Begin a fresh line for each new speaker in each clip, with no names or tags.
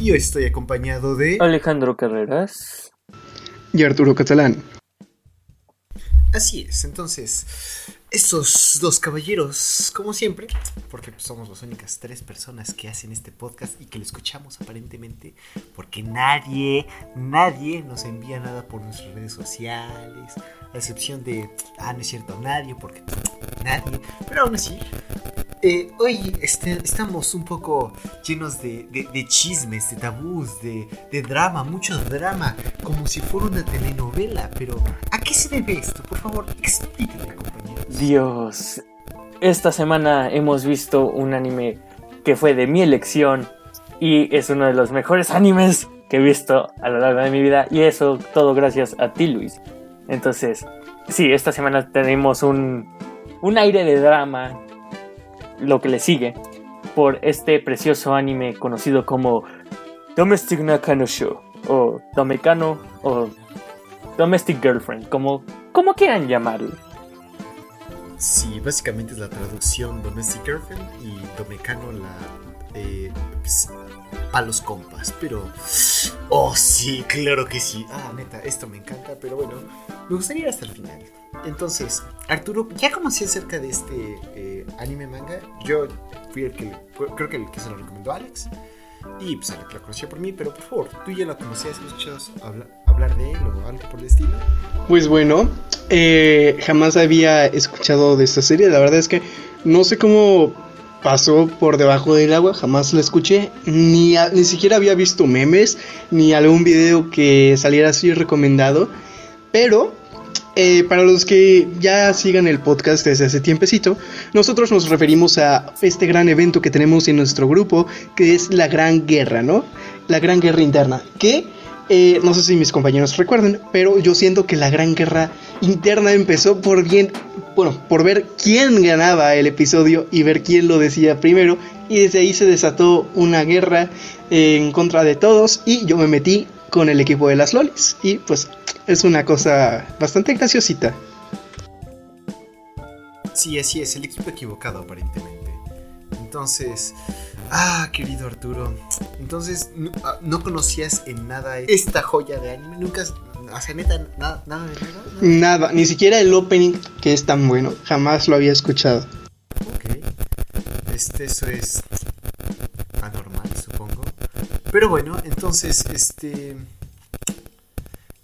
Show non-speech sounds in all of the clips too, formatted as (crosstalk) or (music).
Y hoy estoy acompañado de
Alejandro Carreras
y Arturo Catalán.
Así es, entonces, estos dos caballeros, como siempre, porque somos las únicas tres personas que hacen este podcast y que lo escuchamos aparentemente, porque nadie, nadie nos envía nada por nuestras redes sociales, a excepción de, ah, no es cierto, nadie, porque nadie, pero aún así, eh, hoy este, estamos un poco llenos de, chismes, de tabús, de, drama, mucho drama, como si fuera una telenovela. Pero, ¿a qué se debe esto? Por favor, explíquenme, compañeros.
Dios, esta semana hemos visto un anime que fue de mi elección y es uno de los mejores animes que he visto a lo largo de mi vida y eso todo gracias a ti, Luis. Entonces, sí, esta semana tenemos un, un aire de drama lo que le sigue por este precioso anime conocido como Domestic Nakano Show o Domekano o Domestic Girlfriend, como, como quieran llamarlo.
Sí, básicamente es la traducción Domestic Girlfriend y Domekano la eh, pues, palos compas, pero oh sí, claro que sí. Ah, neta, esto me encanta, pero bueno, me gustaría ir hasta el final. Entonces, Arturo, ¿ya conocí acerca de este eh, anime manga? Yo fui el que, creo que el que se lo recomendó Alex. Y pues Alex lo conoció por mí, pero por favor, ¿tú ya lo conocías? ¿Has escuchado hablar de él o algo por el estilo?
Pues bueno, eh, jamás había escuchado de esta serie. La verdad es que no sé cómo pasó por debajo del agua, jamás la escuché, ni, ni siquiera había visto memes, ni algún video que saliera así recomendado. Pero eh, para los que ya sigan el podcast desde hace tiempecito, nosotros nos referimos a este gran evento que tenemos en nuestro grupo, que es la Gran Guerra, ¿no? La Gran Guerra Interna, que eh, no sé si mis compañeros recuerden, pero yo siento que la Gran Guerra Interna empezó por bien, bueno, por ver quién ganaba el episodio y ver quién lo decía primero, y desde ahí se desató una guerra en contra de todos y yo me metí con el equipo de las lolis y pues es una cosa bastante graciosita.
Sí, así es, el equipo equivocado aparentemente. Entonces, ah, querido Arturo, entonces no, ah, conocías en nada esta joya de anime, nunca, hace neta, nada, nada de nada,
nada. ni siquiera el opening que es tan bueno, jamás lo había escuchado.
Ok, este, eso es. Pero bueno, entonces, este...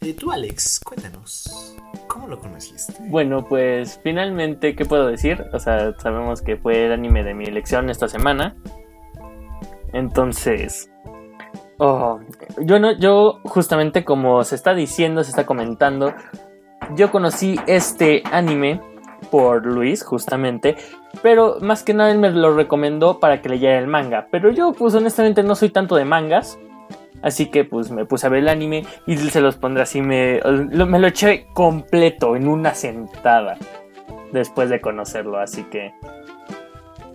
Eh, tú, Alex, cuéntanos, ¿cómo lo conociste?
Bueno, pues finalmente, ¿qué puedo decir? O sea, sabemos que fue el anime de mi elección esta semana. Entonces, oh, yo no, yo justamente como se está diciendo, se está comentando, yo conocí este anime por Luis, justamente, pero más que nada él me lo recomendó para que leyera el manga. Pero yo, pues honestamente, no soy tanto de mangas. Así que pues me puse a ver el anime y se los pondré así. Me, me lo eché completo en una sentada después de conocerlo. Así que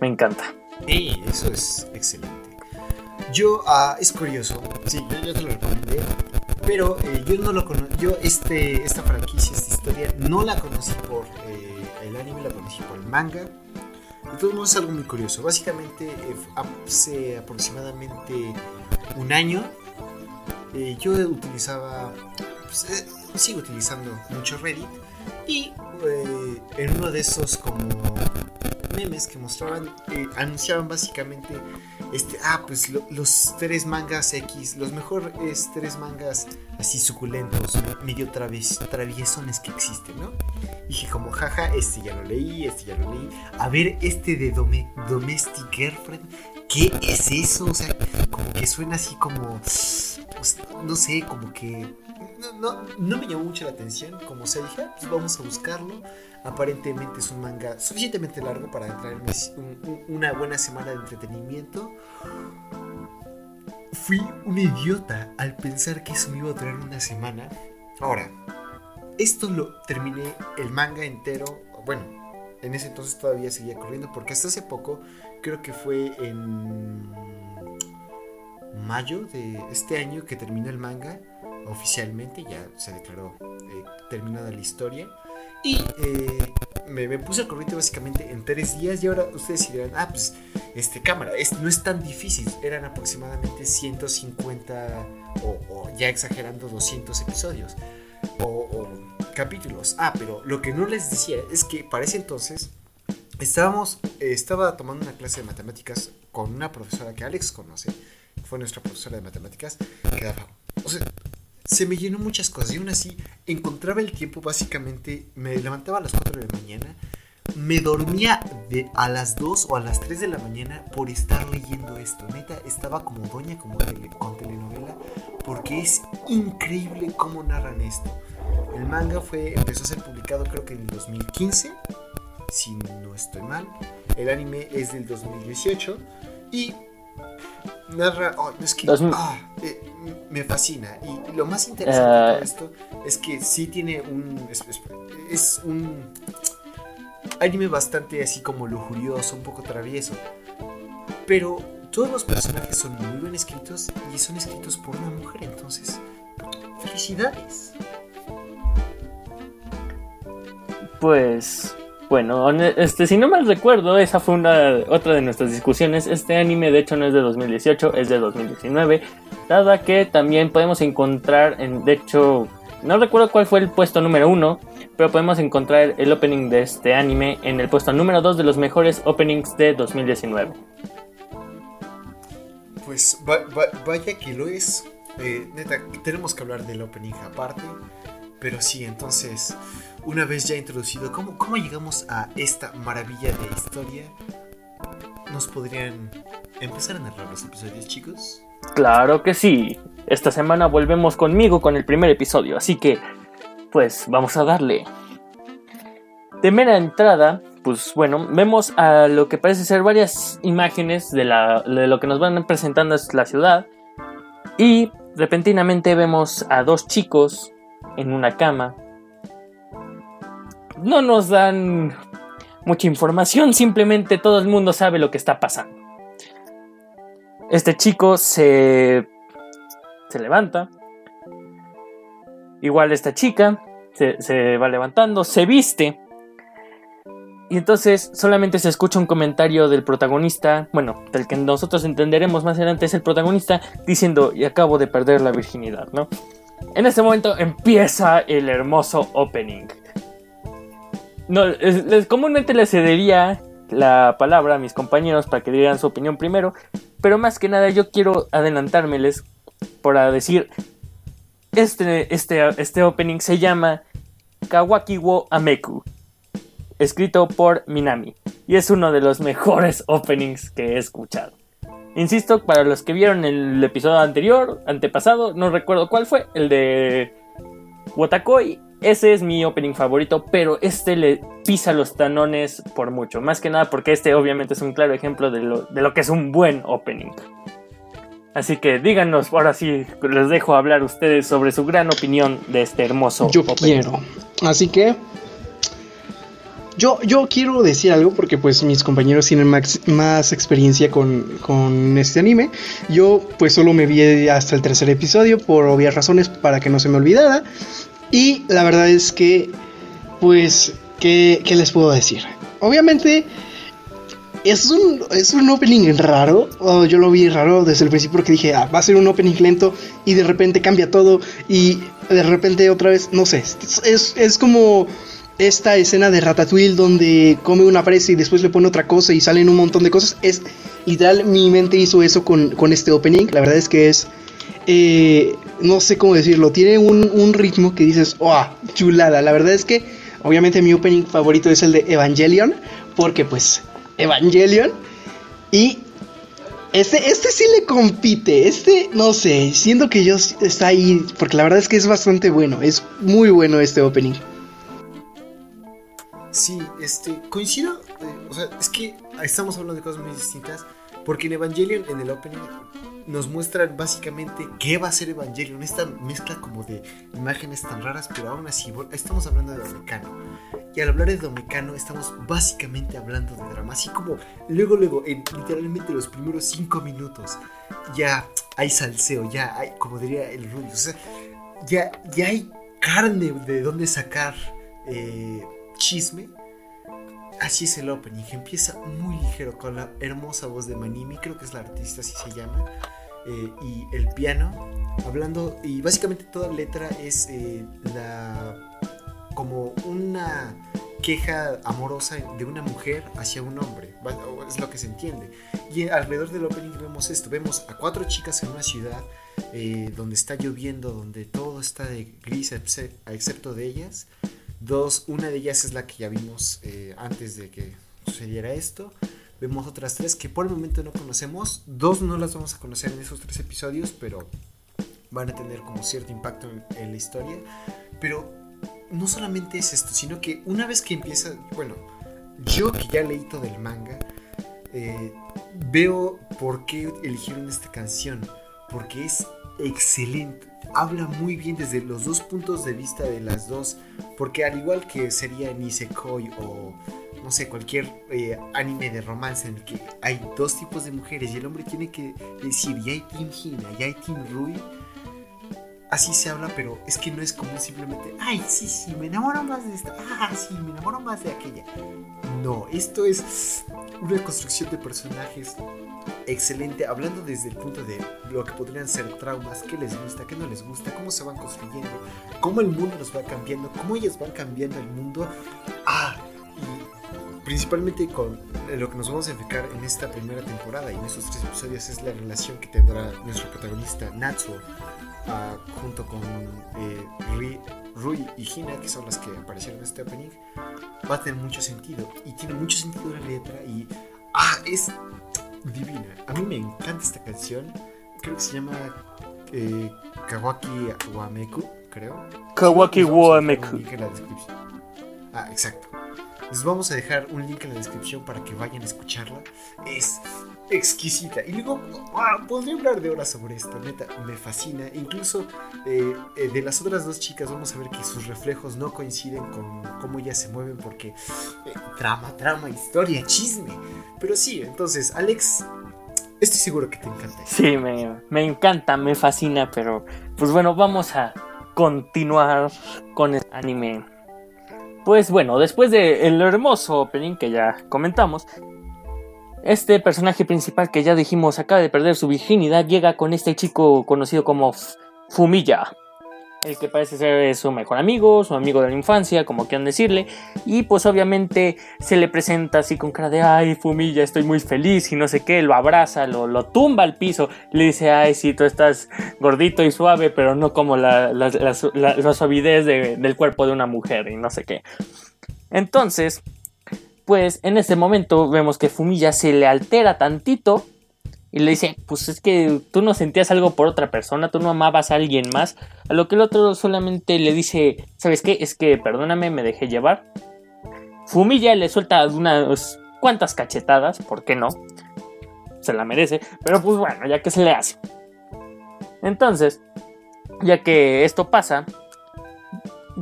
me encanta.
Sí, eso es excelente. Yo, ah, es curioso. Sí, yo, te lo recomendé. Pero eh, yo no lo conocí. Yo, este, esta franquicia, esta historia, no la conocí por el anime, la conocí por el manga. De todos modos, es algo muy curioso. Básicamente, eh, hace aproximadamente un año eh, yo utilizaba, pues, eh, sigo utilizando mucho Reddit y en uno de esos como memes que mostraban, anunciaban básicamente, este, ah, pues los tres mangas X, los mejores tres mangas así suculentos, medio traviesones que existen, ¿no? dije como, jaja, este ya lo leí, este ya lo leí. A ver, este de Domestic Girlfriend, ¿qué es eso? O sea, como que suena así como pues, no sé, como que no, me llamó mucho la atención. Como se dije, pues vamos a buscarlo. Aparentemente es un manga suficientemente largo para entrar en una buena semana de entretenimiento. Fui un idiota al pensar que eso me iba a traer una semana. Ahora, esto lo terminé el manga entero. Bueno, en ese entonces todavía seguía corriendo porque hasta hace poco, creo que fue en mayo de este año que terminó el manga oficialmente, ya se declaró eh, terminada la historia. Y eh, me, me puse al corriente básicamente en tres días y ahora ustedes dirán, ah, pues, este, cámara, es, no es tan difícil. Eran aproximadamente 150 o, o ya exagerando 200 episodios o, o capítulos. Ah, pero lo que no les decía es que para ese entonces estábamos, eh, estaba tomando una clase de matemáticas con una profesora que Alex conoce, fue nuestra profesora de matemáticas, que daba, o sea, se me llenó muchas cosas y aún así encontraba el tiempo básicamente, me levantaba a las 4 de la mañana, me dormía de a las 2 o a las 3 de la mañana por estar leyendo esto. Neta, estaba como doña, como tele, con telenovela, porque es increíble cómo narran esto. El manga fue, empezó a ser publicado creo que en el 2015, si no estoy mal. El anime es del 2018 y narra, oh, es que ah, eh, me fascina. Y, lo más interesante de todo esto es que sí tiene un, es, es un anime bastante así como lujurioso, un poco travieso. Pero todos los personajes son muy bien escritos y son escritos por una mujer, entonces, felicidades.
Pues bueno, este, si no mal recuerdo, esa fue una, otra de nuestras discusiones. Este anime de hecho no es de 2018, es de 2019. Dada que también podemos encontrar, en, de hecho, no recuerdo cuál fue el puesto número uno, pero podemos encontrar el opening de este anime en el puesto número 2 de los mejores openings de 2019.
Pues vaya que lo es. Eh, neta, tenemos que hablar del opening aparte. Pero sí, entonces, una vez ya introducido, ¿cómo, cómo llegamos a esta maravilla de historia? ¿Nos podrían empezar a narrar los episodios, chicos?
Claro que sí. Esta semana volvemos conmigo con el primer episodio, así que, pues, vamos a darle. De mera entrada, pues bueno, vemos a lo que parece ser varias imágenes de, de lo que nos van presentando es la ciudad. Y repentinamente vemos a dos chicos en una cama. No nos dan mucha información, simplemente todo el mundo sabe lo que está pasando. Este chico se, se levanta. Igual esta chica se, se va levantando, se viste. Y entonces solamente se escucha un comentario del protagonista, bueno, del que nosotros entenderemos más adelante es el protagonista, diciendo, y acabo de perder la virginidad, ¿no? En este momento empieza el hermoso opening. No, les, comúnmente les cedería la palabra a mis compañeros para que dieran su opinión primero, pero más que nada yo quiero adelantármeles para decir, este, este, este opening se llama Kawaki wo Ameku, escrito por Minami, y es uno de los mejores openings que he escuchado. Insisto, para los que vieron el episodio anterior, antepasado, no recuerdo cuál fue, el de Watakoi, ese es mi opening favorito, pero este le pisa los tanones por mucho. Más que nada porque este obviamente es un claro ejemplo de lo, que es un buen opening. Así que díganos, ahora sí, les dejo hablar ustedes sobre su gran opinión de este hermoso
Yo quiero. Así que yo, yo quiero decir algo porque pues mis compañeros tienen más, experiencia con, este anime. Yo pues solo me vi hasta el tercer episodio por obvias razones para que no se me olvidara. Y la verdad es que pues, ¿qué, les puedo decir? Obviamente es un, es un opening raro. yo lo vi raro desde el principio porque dije, ah, va a ser un opening lento y de repente cambia todo y de repente otra vez, no sé, es, es como esta escena de Ratatouille donde come una presa y después le pone otra cosa y salen un montón de cosas. Es literal, mi mente hizo eso con, este opening. La verdad es que es. Eh, no sé cómo decirlo. Tiene un, ritmo que dices, ¡oh! Chulada. La verdad es que, obviamente, mi opening favorito es el de Evangelion. Porque, pues, Evangelion. Y este, este sí le compite. Este, no sé, siento que yo está ahí. Porque la verdad es que es bastante bueno. Es muy bueno este opening.
Sí, este, coincido, eh, o sea, es que estamos hablando de cosas muy distintas, porque en Evangelion, en el opening, nos muestran básicamente qué va a ser Evangelion, esta mezcla como de imágenes tan raras, pero aún así, estamos hablando de Domecano. Y al hablar de Domecano, estamos básicamente hablando de drama, así como luego, luego, en literalmente los primeros cinco minutos, ya hay salseo, ya hay, como diría el Rubio, o sea, ya, ya hay carne de dónde sacar. Eh, chisme. así es el opening. Empieza muy ligero con la hermosa voz de Manimi, creo que es la artista, así se llama. eh, y el piano, hablando, y básicamente toda letra es eh, la como una queja amorosa de una mujer hacia un hombre, es lo que se entiende. Y alrededor del opening vemos esto, vemos a cuatro chicas en una ciudad eh, donde está lloviendo, donde todo está de gris exce- excepto de ellas. Dos, una de ellas es la que ya vimos eh, antes de que sucediera esto. Vemos otras tres que por el momento no conocemos. Dos no las vamos a conocer en esos tres episodios, pero van a tener como cierto impacto en, la historia. Pero no solamente es esto, sino que una vez que empieza, bueno, yo que ya leí todo el manga, eh, veo por qué eligieron esta canción. Porque es excelente. Habla muy bien desde los dos puntos de vista de las dos. Porque al igual que sería Nisekoi o no sé, cualquier eh, anime de romance en el que hay dos tipos de mujeres y el hombre tiene que decir, ya hay Team Hina, ya hay Team Rui. Así se habla, pero es que no es como simplemente, ay, sí, sí, me enamoro más de esta, ah, sí, me enamoro más de aquella. No, esto es una construcción de personajes excelente, hablando desde el punto de lo que podrían ser traumas, qué les gusta, qué no les gusta, cómo se van construyendo, cómo el mundo los va cambiando, cómo ellos van cambiando el mundo. Ah, y principalmente con lo que nos vamos a enfocar en esta primera temporada y en estos tres episodios es la relación que tendrá nuestro protagonista Natsuo ah, junto con eh, Ri- Rui y Hina, que son las que aparecieron en este opening, va a tener mucho sentido y tiene mucho sentido la letra y ah, es divina. A mí me encanta esta canción, creo que se llama eh, Kawaki Wameku, creo.
Kawaki Wameku.
un link en la descripción. Ah, exacto. Les vamos a dejar un link en la descripción para que vayan a escucharla. Es exquisita. Y luego, podría hablar de horas sobre esto, neta, me fascina. Incluso eh, eh, de las otras dos chicas vamos a ver que sus reflejos no coinciden con cómo ellas se mueven porque eh, trama, trama, historia, chisme. Pero sí, entonces, Alex, estoy seguro que te encanta.
Sí, me, encanta, me fascina, pero pues bueno, vamos a continuar con este anime. Pues bueno, después del hermoso opening que ya comentamos, este personaje principal que ya dijimos acaba de perder su virginidad llega con este chico conocido como Fumilla. El que parece ser su mejor amigo, su amigo de la infancia, como quieran decirle. Y pues obviamente se le presenta así con cara de, ay, Fumilla, estoy muy feliz y no sé qué. Lo abraza, lo, lo tumba al piso. Le dice, ay, sí, tú estás gordito y suave, pero no como la, la, la la- suavidez de- del cuerpo de una mujer y no sé qué. Entonces, pues en ese momento vemos que Fumilla se le altera tantito y le dice, pues es que tú no sentías algo por otra persona, tú no amabas a alguien más. A lo que el otro solamente le dice, ¿sabes qué? Es que perdóname, me dejé llevar. Fumilla le suelta unas cuantas cachetadas, ¿por qué no? Se la merece, pero pues bueno, ya que se le hace. Entonces, ya que esto pasa,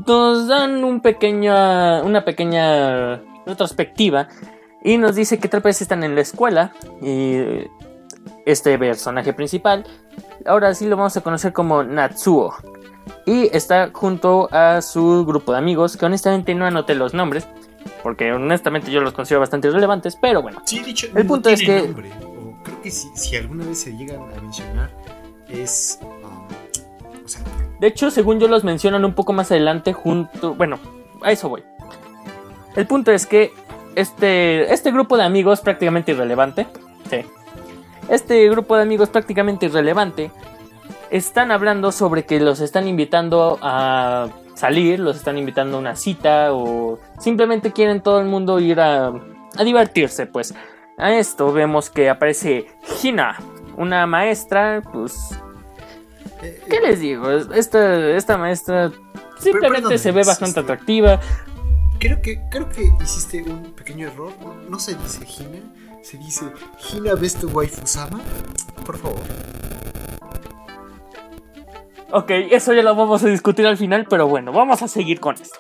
nos dan un pequeña, una pequeña retrospectiva y nos dice que tal vez están en la escuela y este personaje principal, ahora sí lo vamos a conocer como Natsuo. Y está junto a su grupo de amigos, que honestamente no anoté los nombres, porque honestamente yo los considero bastante irrelevantes, pero bueno.
Sí, dicho,
El punto es que-
nombre, o creo que si, si alguna vez se llegan a mencionar, es. um, o sea,
De hecho, según yo los mencionan un poco más adelante junto... Bueno, a eso voy. El punto es que este, este grupo de amigos prácticamente irrelevante. Sí. Este grupo de amigos prácticamente irrelevante están hablando sobre que los están invitando a salir, los están invitando a una cita o simplemente quieren todo el mundo ir a, a divertirse, pues. A esto vemos que aparece Hina, una maestra, pues
eh,
¿Qué les digo? Esta, esta maestra simplemente se ve bastante atractiva.
Creo, que, creo que hiciste un pequeño error. No, se dice Hina, se dice Hina ves tu waifu Sama. Por favor.
Ok, eso ya lo vamos a discutir al final, pero bueno, vamos a seguir con esto.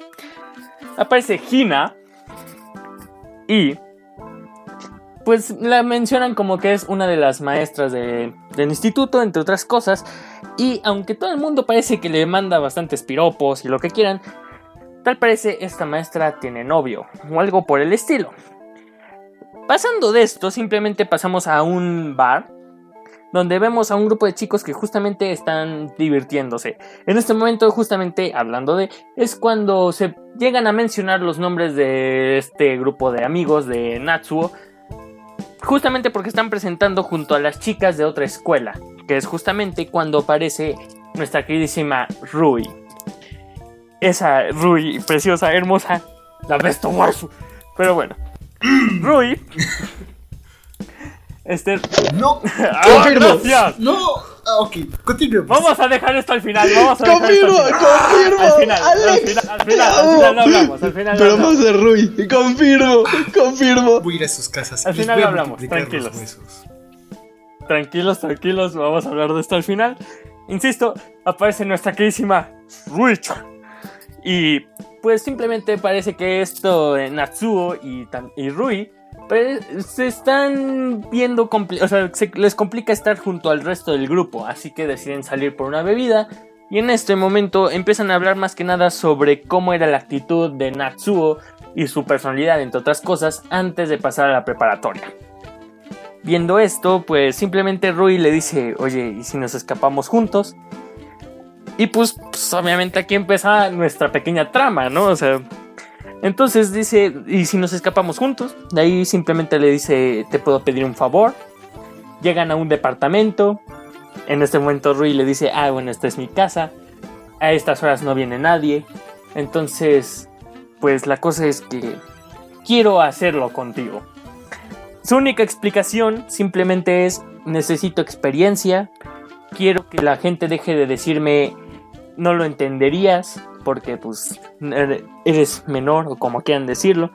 Aparece Hina y pues la mencionan como que es una de las maestras de- del instituto, entre otras cosas. Y aunque todo el mundo parece que le manda bastantes piropos y lo que quieran, Tal parece esta maestra tiene novio o algo por el estilo. Pasando de esto, simplemente pasamos a un bar donde vemos a un grupo de chicos que justamente están divirtiéndose. En este momento, justamente hablando de, es cuando se llegan a mencionar los nombres de este grupo de amigos de Natsuo, justamente porque están presentando junto a las chicas de otra escuela, que es justamente cuando aparece nuestra queridísima Rui. Esa Rui preciosa, hermosa, la besto waifu. Pero bueno, Rui este.
No. (laughs)
¡Ah, gracias!
No. Ah, ok, continuemos.
Vamos a dejar esto al final. Vamos a dejar
Confirmo,
esto al final.
confirmo.
Al final, al final, al final, al final lo hablamos. Al final lo
Pero
hablamos.
más de Rui. Confirmo, confirmo.
Voy a ir a sus casas.
Al final
a
hablamos, tranquilos. Tranquilos, tranquilos. Vamos a hablar de esto al final. Insisto, aparece nuestra queridísima Ruicha. Y pues simplemente parece que esto Natsuo y, Rui pues, se están viendo, o sea, se les complica estar junto al resto del grupo, así que deciden salir por una bebida. Y en este momento empiezan a hablar más que nada sobre cómo era la actitud de Natsuo y su personalidad, entre otras cosas, antes de pasar a la preparatoria. Viendo esto, pues simplemente Rui le dice, oye, ¿y si nos escapamos juntos? Y pues, pues, obviamente aquí empieza nuestra pequeña trama, ¿no? O sea, entonces dice, ¿y si nos escapamos juntos? De ahí simplemente le dice, ¿te puedo pedir un favor? Llegan a un departamento. En este momento Rui le dice, ah, bueno, esta es mi casa. A estas horas no viene nadie. Entonces, pues la cosa es que quiero hacerlo contigo. Su única explicación simplemente es necesito experiencia, quiero que la gente deje de decirme no lo entenderías porque pues er- eres menor o como quieran decirlo.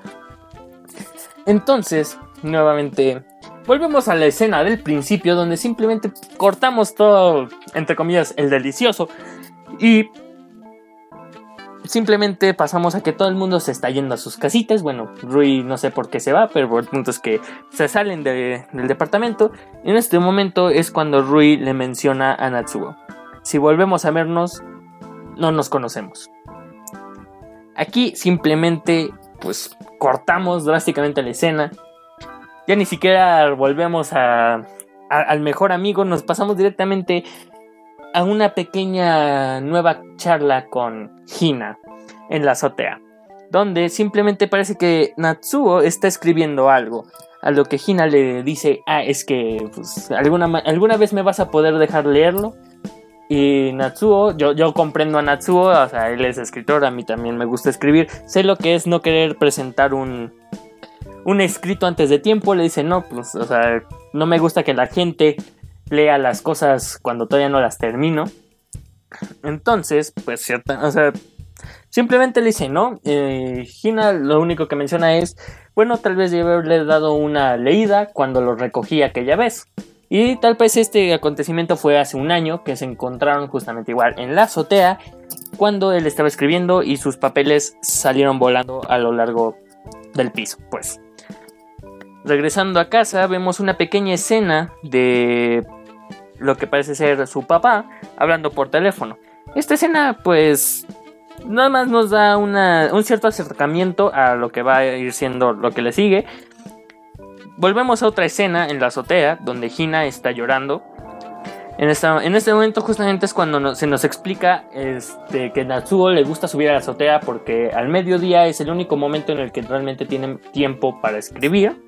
Entonces, nuevamente, volvemos a la escena del principio donde simplemente cortamos todo, entre comillas, el delicioso y simplemente pasamos a que todo el mundo se está yendo a sus casitas. Bueno, Rui no sé por qué se va, pero el punto es que se salen de- del departamento. En este momento es cuando Rui le menciona a Natsuo. Si volvemos a vernos, no nos conocemos. Aquí simplemente, pues, cortamos drásticamente la escena. Ya ni siquiera volvemos a, al mejor amigo, nos pasamos directamente a una pequeña nueva charla con Hina en la azotea, donde simplemente parece que Natsuo está escribiendo algo, a lo que Hina le dice, ah, es que pues, alguna, alguna vez me vas a poder dejar leerlo. Y Natsuo, yo, yo comprendo a Natsuo, o sea, él es escritor, a mí también me gusta escribir, sé lo que es no querer presentar un, un escrito antes de tiempo, le dice, no, pues, o sea, no me gusta que la gente lea las cosas cuando todavía no las termino. Entonces, pues cierta, o sea, simplemente le dice, ¿no? Eh, Hina lo único que menciona es, bueno, tal vez debe haberle dado una leída cuando lo recogí aquella vez. Y tal vez este acontecimiento fue hace un año que se encontraron justamente igual en la azotea cuando él estaba escribiendo y sus papeles salieron volando a lo largo del piso, pues. Regresando a casa vemos una pequeña escena de lo que parece ser su papá hablando por teléfono. Esta escena pues nada más nos da una- un cierto acercamiento a lo que va a ir siendo lo que le sigue. Volvemos a otra escena en la azotea donde Hina está llorando. En, esta- en este momento justamente es cuando se nos explica este, que Natsuo le gusta subir a la azotea porque al mediodía es el único momento en el que realmente tienen tiempo para escribir.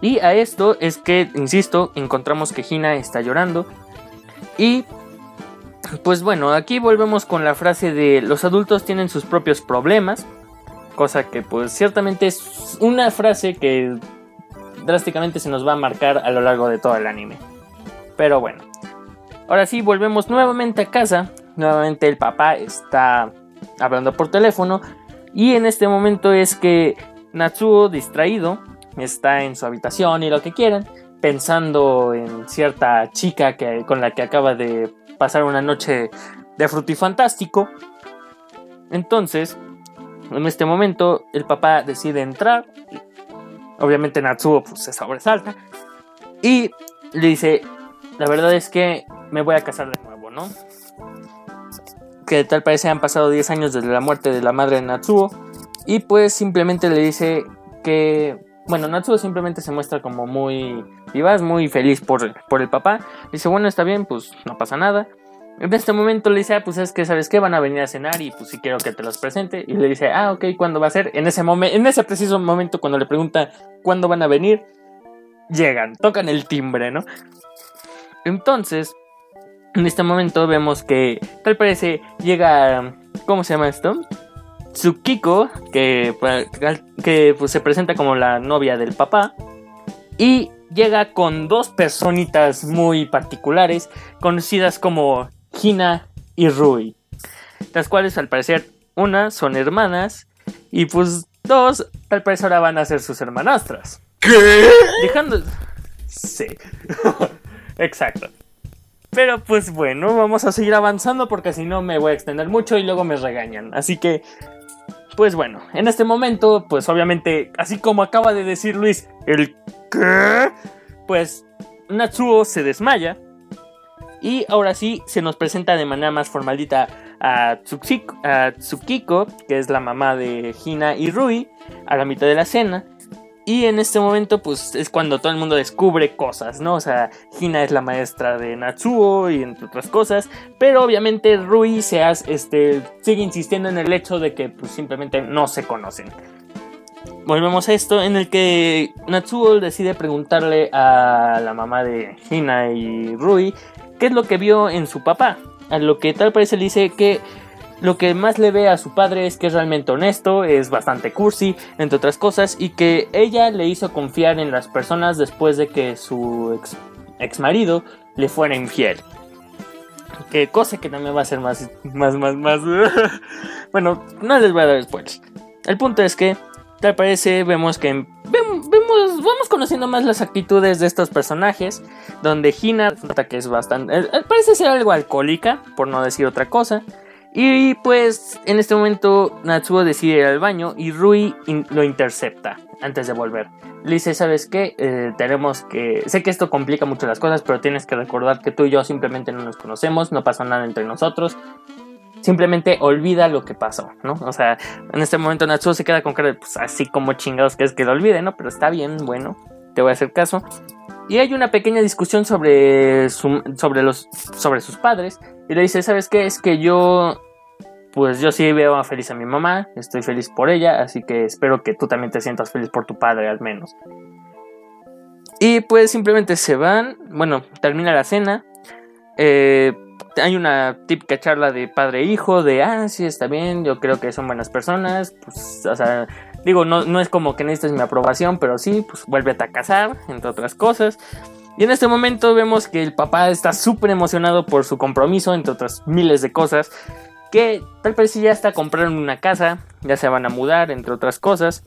Y a esto es que, insisto, encontramos que Hina está llorando. Y pues bueno, aquí volvemos con la frase de los adultos tienen sus propios problemas. Cosa que pues ciertamente es una frase que drásticamente se nos va a marcar a lo largo de todo el anime. Pero bueno. Ahora sí, volvemos nuevamente a casa. Nuevamente el papá está hablando por teléfono. Y en este momento es que Natsuo, distraído, está en su habitación y lo que quieran, pensando en cierta chica que, con la que acaba de pasar una noche de frutifantástico. Entonces, en este momento, el papá decide entrar. Obviamente Natsuo pues, se sobresalta. Y le dice, la verdad es que me voy a casar de nuevo, ¿no? que tal parece han pasado 10 años desde la muerte de la madre de Natsuo. Y pues simplemente le dice que, bueno, Natsuo simplemente se muestra como muy vivaz, muy feliz por, por el papá. Dice, bueno, está bien, pues no pasa nada. En este momento le dice, ah, pues es que, ¿sabes qué? Van a venir a cenar y pues si quiero que te los presente. Y le dice, ah, ok, ¿cuándo va a ser? En ese, momento en ese preciso momento, cuando le pregunta cuándo van a venir, llegan, tocan el timbre, ¿no? Entonces, en este momento vemos que tal parece llega, ¿cómo se llama esto? Tsukiko, que, que pues, se presenta como la novia del papá. Y llega con dos personitas muy particulares, conocidas como Hina y Rui. Las cuales al parecer una son hermanas y pues dos al parecer ahora van a ser sus hermanastras.
¿Qué?
Dejando... Sí. (laughs) Exacto. Pero pues bueno, vamos a seguir avanzando porque si no me voy a extender mucho y luego me regañan. Así que, pues bueno, en este momento, pues obviamente, así como acaba de decir Luis, el ¿qué? Pues Natsuo se desmaya. Y ahora sí se nos presenta de manera más formalita a, Tsukiko, que es la mamá de Hina y Rui, a la mitad de la cena. Y en este momento, pues es cuando todo el mundo descubre cosas, ¿no? O sea, Hina es la maestra de Natsuo y entre otras cosas. Pero obviamente Rui se este, sigue insistiendo en el hecho de que pues, simplemente no se conocen. Volvemos a esto en el que Natsuo decide preguntarle a la mamá de Hina y Rui qué es lo que vio en su papá. A lo que tal parece le dice que lo que más le ve a su padre es que es realmente honesto, es bastante cursi, entre otras cosas, y que ella le hizo confiar en las personas después de que su ex, marido le fuera infiel. Que cosa que también va a ser más, más, más, más. (laughs) bueno, no les voy a dar spoilers. El punto es que, tal parece, vemos que vemos, vamos conociendo más las actitudes de estos personajes. Donde Hina que es bastante. Eh, parece ser algo alcohólica, por no decir otra cosa. Y pues en este momento Natsuo decide ir al baño y Rui lo intercepta antes de volver. Le dice, ¿sabes qué? Eh, tenemos que... Sé que esto complica mucho las cosas, pero tienes que recordar que tú y yo simplemente no nos conocemos, no pasó nada entre nosotros. Simplemente olvida lo que pasó, ¿no? O sea, en este momento Natsuo se queda con cara de, pues así como chingados que es que lo olvide, ¿no? Pero está bien, bueno, te voy a hacer caso. Y hay una pequeña discusión sobre, sobre, los, sobre sus padres. Y le dice, ¿sabes qué? Es que yo, pues yo sí veo feliz a mi mamá, estoy feliz por ella, así que espero que tú también te sientas feliz por tu padre al menos. Y pues simplemente se van, bueno, termina la cena. Eh, hay una típica charla de padre e de, ah, sí, está bien, yo creo que son buenas personas, pues, o sea, digo, no, es como que necesites mi aprobación, pero sí, pues vuélvete a casar, entre otras cosas. Y en este momento vemos que el papá está súper emocionado por su compromiso, entre otras miles de cosas. Que tal vez ya está comprando una casa, ya se van a mudar, entre otras cosas.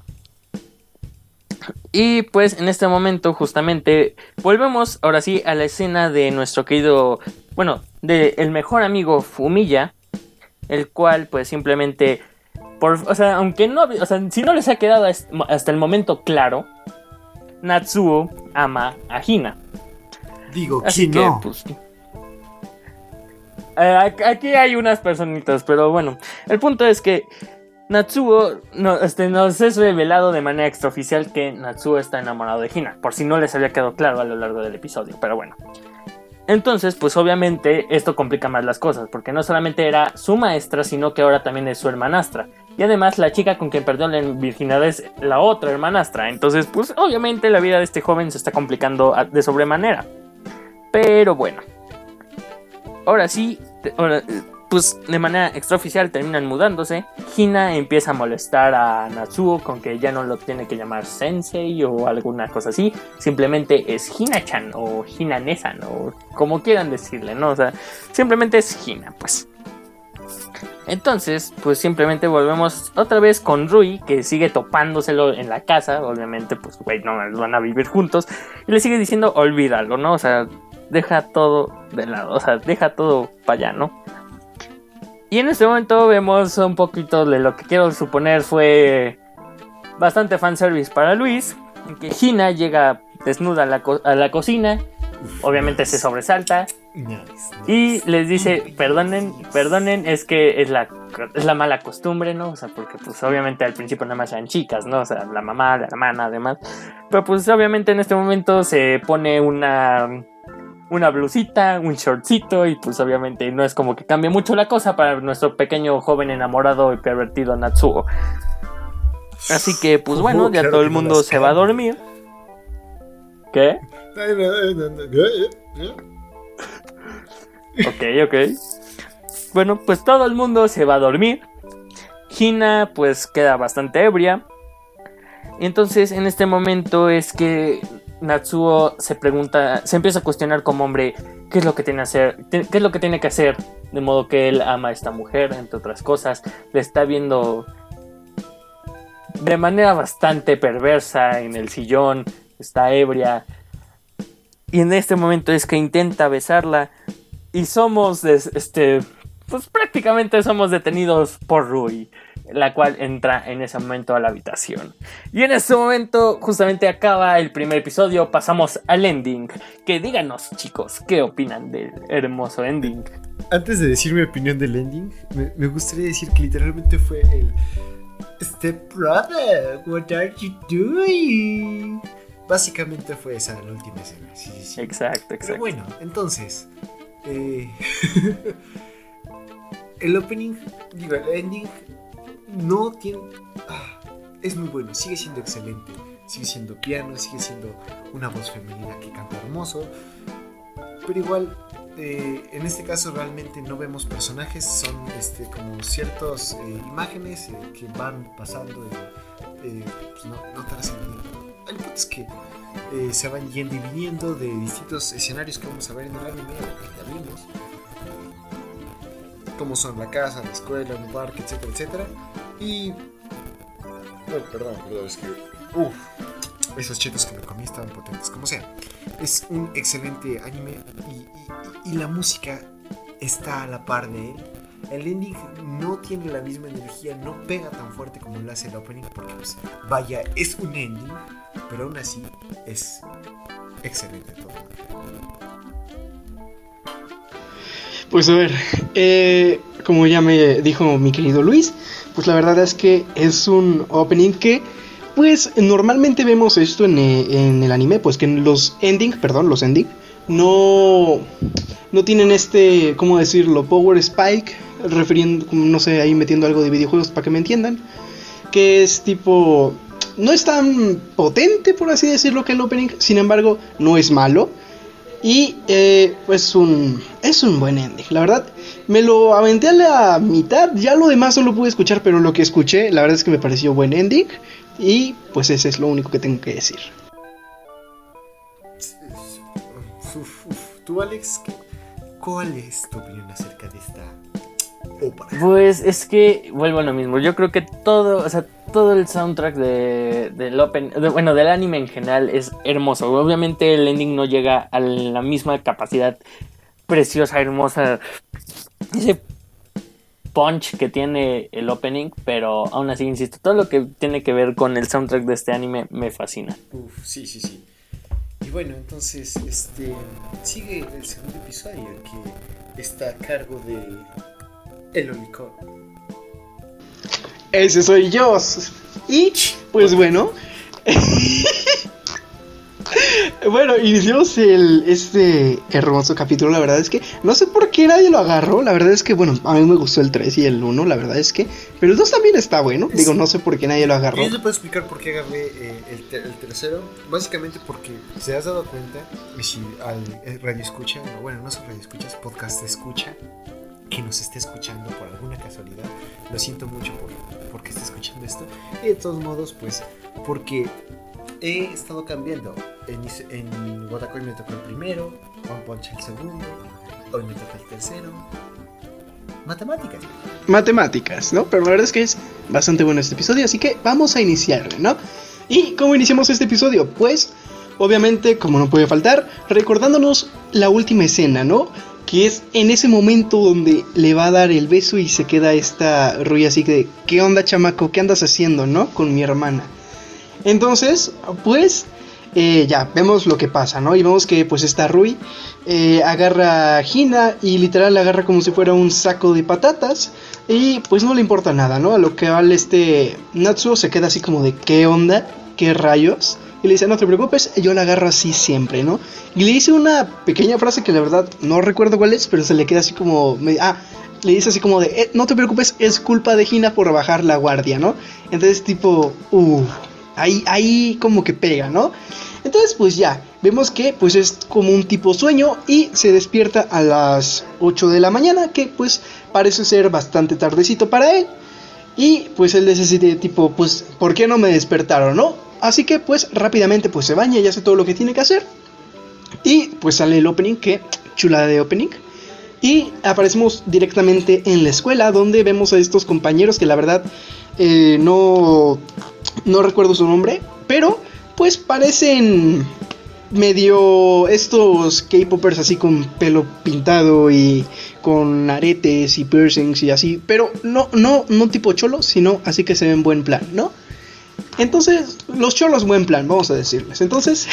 Y pues en este momento justamente volvemos ahora sí a la escena de nuestro querido, bueno, de el mejor amigo Fumilla, el cual pues simplemente, por, o sea, aunque no, o sea, si no les ha quedado hasta el momento claro, Natsuo ama a Hina.
Digo, Así que, pues,
eh, aquí hay unas personitas, pero bueno, el punto es que Natsuo no, este, nos es revelado de manera extraoficial que Natsuo está enamorado de Hina, por si no les había quedado claro a lo largo del episodio, pero bueno. Entonces, pues obviamente esto complica más las cosas, porque no solamente era su maestra, sino que ahora también es su hermanastra. Y además la chica con quien perdió la virginidad es la otra hermanastra. Entonces, pues obviamente la vida de este joven se está complicando de sobremanera. Pero bueno. Ahora sí, pues de manera extraoficial terminan mudándose. Hina empieza a molestar a Natsuo con que ya no lo tiene que llamar Sensei o alguna cosa así. Simplemente es Hina-chan o Hina-nesan o como quieran decirle, ¿no? O sea, simplemente es Hina, pues. Entonces, pues simplemente volvemos otra vez con Rui, que sigue topándoselo en la casa. Obviamente, pues, güey, no van a vivir juntos. Y le sigue diciendo, olvídalo, ¿no? O sea, deja todo de lado, o sea, deja todo para allá, ¿no? Y en este momento vemos un poquito de lo que quiero suponer fue bastante fanservice para Luis, que Gina llega desnuda a la, cocina obviamente se sobresalta y les dice, perdonen, perdonen, es que es la, es la mala costumbre, ¿no? O sea, porque pues obviamente al principio nada más eran chicas, ¿no? O sea, la mamá, la hermana, además. Pero pues obviamente en este momento se pone una, una blusita, un shortcito y pues obviamente no es como que cambie mucho la cosa para nuestro pequeño joven enamorado y pervertido Natsuo. Así que pues bueno, ya
claro
todo el mundo se va a dormir. ¿Qué? Ok, ok. Bueno, pues todo el mundo se va a dormir. Hina pues queda bastante ebria. Entonces en este momento es que Natsuo se pregunta, se empieza a cuestionar como hombre qué es lo que tiene, hacer, qué es lo que tiene que hacer. De modo que él ama a esta mujer, entre otras cosas. Le está viendo de manera bastante perversa en el sillón. Está ebria. Y en este momento es que intenta besarla. Y somos, este, pues prácticamente somos detenidos por Rui, la cual entra en ese momento a la habitación. Y en ese momento justamente acaba el primer episodio, pasamos al ending. Que díganos chicos, ¿qué opinan del hermoso ending?
Antes de decir mi opinión del ending, me, me gustaría decir que literalmente fue el Step brother, what are you doing? Básicamente fue esa la última escena. Sí, sí, sí.
Exacto,
Pero
exacto.
bueno, entonces. eh, (laughs) el opening, digo, el ending no tiene. ah, es muy bueno, sigue siendo excelente. Sigue siendo piano, sigue siendo una voz femenina que canta hermoso. Pero igual, eh, en este caso realmente no vemos personajes, son este, como ciertas imágenes eh, que van pasando, y, eh, pues no, no trascendiendo. El punto es que eh, se van yendo y viniendo de distintos escenarios que vamos a ver en el anime, que ya vimos. Como son la casa, la escuela, un parque, etcétera, etcétera. Y. Perdón, perdón, es que. Uf, esos chetos que me comí estaban potentes, como sea. Es un excelente anime y la música está a la par de él. El ending no tiene la misma energía, no pega tan fuerte como lo hace el opening, porque pues vaya, es un ending, pero aún así es excelente todo.
Pues a ver, eh, como ya me dijo mi querido Luis, pues la verdad es que es un opening que, pues normalmente vemos esto en, eh, en el anime, pues que los ending, perdón, los ending, no, no tienen este, ¿cómo decirlo? Power Spike, refiriendo, no sé, ahí metiendo algo de videojuegos para que me entiendan, que es tipo, no es tan potente, por así decirlo, que el opening, sin embargo, no es malo. Y eh, pues un, es un buen ending. La verdad, me lo aventé a la mitad. Ya lo demás no lo pude escuchar, pero lo que escuché, la verdad es que me pareció buen ending. Y pues ese es lo único que tengo que decir.
Uf, uf. Tú, Alex, ¿qué- ¿cuál es tu opinión acerca de esta ópera?
Pues es que vuelvo a lo mismo. Yo creo que todo, o sea, todo el soundtrack de, del open, de- bueno, del anime en general es hermoso. Obviamente el ending no llega a la misma capacidad preciosa, hermosa, ese punch que tiene el opening, pero aún así insisto, todo lo que tiene que ver con el soundtrack de este anime me fascina.
Uf, sí, sí, sí. Y bueno, entonces, este sigue el segundo episodio que está a cargo de El Olicón.
Ese soy yo. Y pues bueno. (laughs) bueno, iniciamos el, este hermoso capítulo. La verdad es que no sé por qué nadie lo agarró. La verdad es que, bueno, a mí me gustó el 3 y el 1. La verdad es que. Pero el 2 también está bueno. Digo, no sé por qué nadie lo agarró.
Yo te puedo explicar por qué agarré eh, el, te- el tercero. Básicamente porque se has dado cuenta, si al eh, radio escucha, no, bueno, no son radio escuchas, podcast escucha, que nos esté escuchando por alguna casualidad. Lo siento mucho por, porque esté escuchando esto. Y de todos modos, pues, porque he estado cambiando. En, en Watakoy me tocó el primero, One Punch el segundo, hoy me toca el tercero. Matemáticas.
matemáticas, ¿no? Pero la verdad es que es bastante bueno este episodio, así que vamos a iniciarle, ¿no? ¿Y cómo iniciamos este episodio? Pues, obviamente, como no puede faltar, recordándonos la última escena, ¿no? Que es en ese momento donde le va a dar el beso y se queda esta Rui así que, ¿qué onda chamaco? ¿Qué andas haciendo, no? Con mi hermana. Entonces, pues, eh, ya, vemos lo que pasa, ¿no? Y vemos que pues está Rui, eh, agarra a Hina y literal la agarra como si fuera un saco de patatas y pues no le importa nada, ¿no? A lo que vale este Natsuo se queda así como de ¿qué onda? ¿Qué rayos? Y le dice, no te preocupes, yo la agarro así siempre, ¿no? Y le dice una pequeña frase que la verdad no recuerdo cuál es, pero se le queda así como... Ah, le dice así como de, eh, no te preocupes, es culpa de Hina por bajar la guardia, ¿no? Entonces tipo, uh, ahí, ahí como que pega, ¿no? Entonces pues ya, vemos que pues es como un tipo sueño y se despierta a las 8 de la mañana, que pues parece ser bastante tardecito para él. Y pues él decide tipo, pues, ¿por qué no me despertaron, no? Así que pues rápidamente pues se baña y hace todo lo que tiene que hacer. Y pues sale el opening, que chulada de opening. Y aparecemos directamente en la escuela donde vemos a estos compañeros que la verdad eh, no, no recuerdo su nombre, pero pues parecen medio estos K-popers así con pelo pintado y con aretes y piercings y así, pero no no no tipo cholo, sino así que se ven buen plan, ¿no? Entonces, los cholos buen plan, vamos a decirles. Entonces,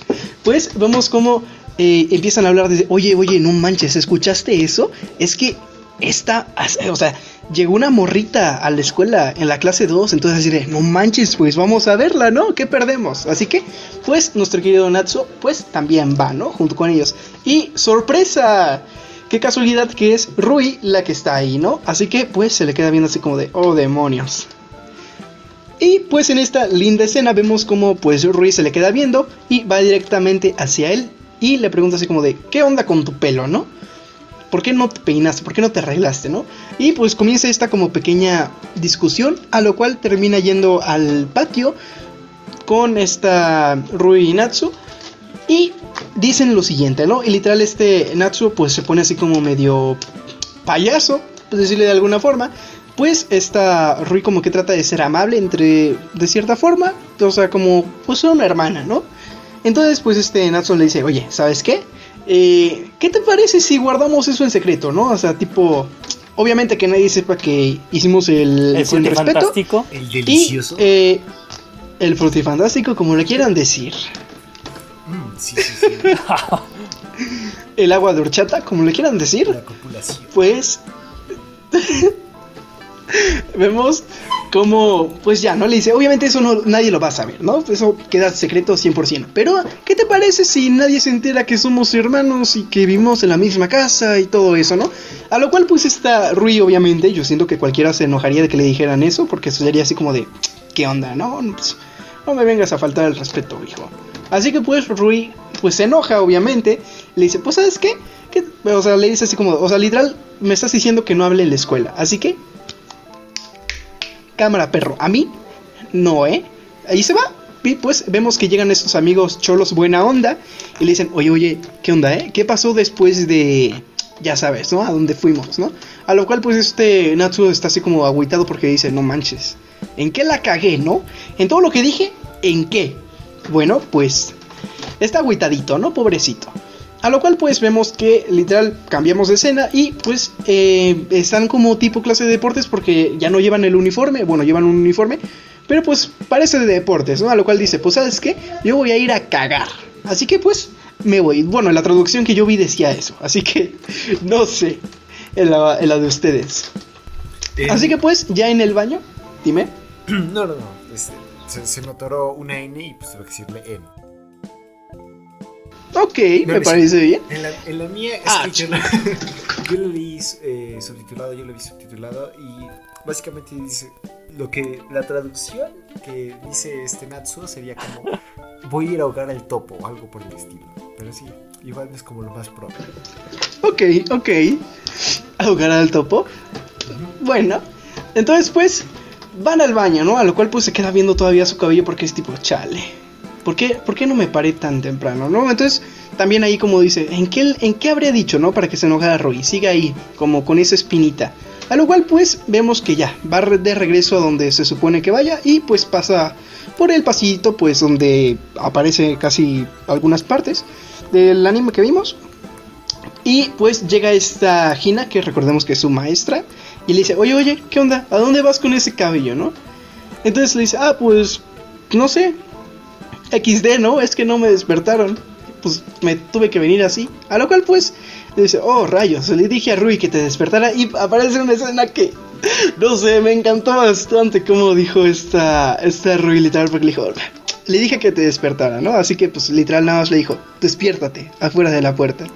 (laughs) pues vemos cómo eh, empiezan a hablar de, oye, oye, no manches, ¿escuchaste eso? Es que esta, o sea, llegó una morrita a la escuela en la clase 2, entonces así no manches, pues vamos a verla, ¿no? ¿Qué perdemos? Así que, pues nuestro querido Natsu, pues también va, ¿no? Junto con ellos. Y sorpresa, qué casualidad que es Rui la que está ahí, ¿no? Así que, pues se le queda viendo así como de, oh demonios. Y pues en esta linda escena vemos como pues Rui se le queda viendo y va directamente hacia él y le pregunta así como de, ¿qué onda con tu pelo, no? ¿Por qué no te peinaste? ¿Por qué no te arreglaste, no? Y pues comienza esta como pequeña discusión, a lo cual termina yendo al patio con esta Rui y Natsu. Y dicen lo siguiente, ¿no? Y literal este Natsu pues se pone así como medio payaso, por decirle de alguna forma. Pues esta Rui como que trata de ser amable entre, de cierta forma, o sea, como pues una hermana, ¿no? Entonces, pues este Natsu le dice, oye, ¿sabes qué? Eh, ¿Qué te parece si guardamos eso en secreto, no? O sea, tipo, obviamente que nadie sepa que hicimos el,
el frutifantástico.
El delicioso.
Y, eh, el frutifantástico, como le quieran decir.
Mm, sí, sí, sí. (laughs)
el agua de horchata, como le quieran decir.
La copulación.
Pues (laughs) (laughs) vemos como, pues ya, ¿no? Le dice, obviamente eso no, nadie lo va a saber, ¿no? Eso queda secreto 100%. Pero, ¿qué te parece si nadie se entera que somos hermanos y que vivimos en la misma casa y todo eso, ¿no? A lo cual, pues está Rui, obviamente, yo siento que cualquiera se enojaría de que le dijeran eso, porque sería así como de, ¿qué onda, no? Pues, no me vengas a faltar el respeto, hijo. Así que, pues, Rui, pues se enoja, obviamente, le dice, pues, ¿sabes qué? ¿Qué? O sea, le dice así como, o sea, literal, me estás diciendo que no hable en la escuela, así que cámara perro. A mí, no, ¿eh? Ahí se va. Y pues vemos que llegan estos amigos cholos buena onda y le dicen, oye, oye, ¿qué onda, eh? ¿Qué pasó después de, ya sabes, ¿no? A dónde fuimos, ¿no? A lo cual pues este Natsu está así como agüitado porque dice, no manches, ¿en qué la cagué, no? En todo lo que dije, ¿en qué? Bueno, pues está agüitadito, ¿no? Pobrecito. A lo cual pues vemos que literal cambiamos de escena y pues eh, están como tipo clase de deportes porque ya no llevan el uniforme, bueno, llevan un uniforme, pero pues parece de deportes, ¿no? A lo cual dice, pues sabes qué, yo voy a ir a cagar. Así que pues me voy. Bueno, la traducción que yo vi decía eso, así que (laughs) no sé, en la, en la de ustedes.
Eh,
Así que pues ya en el baño, dime. (clears throat)
No, no, no. este, se, se me atoró una N y pues tuve que decirle N.
Ok,
No,
me parece bien.
En la, en la mía es
Ah,
que yo, lo- (laughs) yo lo vi eh, subtitulado, yo lo vi subtitulado y básicamente dice lo que la traducción que dice este Natsu sería como voy a ir a ahogar al topo o algo por el estilo. Pero sí, igual es como lo más propio.
Ok, ok. Ahogar al topo. Bueno, entonces pues van al baño, ¿no? A lo cual pues se queda viendo todavía su cabello porque es tipo, chale. ¿Por qué, por qué no me paré tan temprano, no? Entonces también ahí como dice, ¿en qué, ¿en qué habría dicho, no? Para que se enojara Roy. Siga ahí, como con esa espinita. A lo cual pues vemos que ya, va de regreso a donde se supone que vaya y pues pasa por el pasillito pues donde aparece casi algunas partes del anime que vimos. Y pues llega esta Hina, que recordemos que es su maestra, y le dice, oye, oye, ¿qué onda? ¿A dónde vas con ese cabello, no? Entonces le dice, ah, pues, no sé. XD, ¿no? Es que no me despertaron. Pues me tuve que venir así. A lo cual pues le dice, oh rayos, le dije a Rui que te despertara y aparece una escena que, no sé, me encantó bastante como dijo esta, esta Rui literal porque le dijo, le dije que te despertara, ¿no? Así que pues literal nada más le dijo, despiértate afuera de la puerta.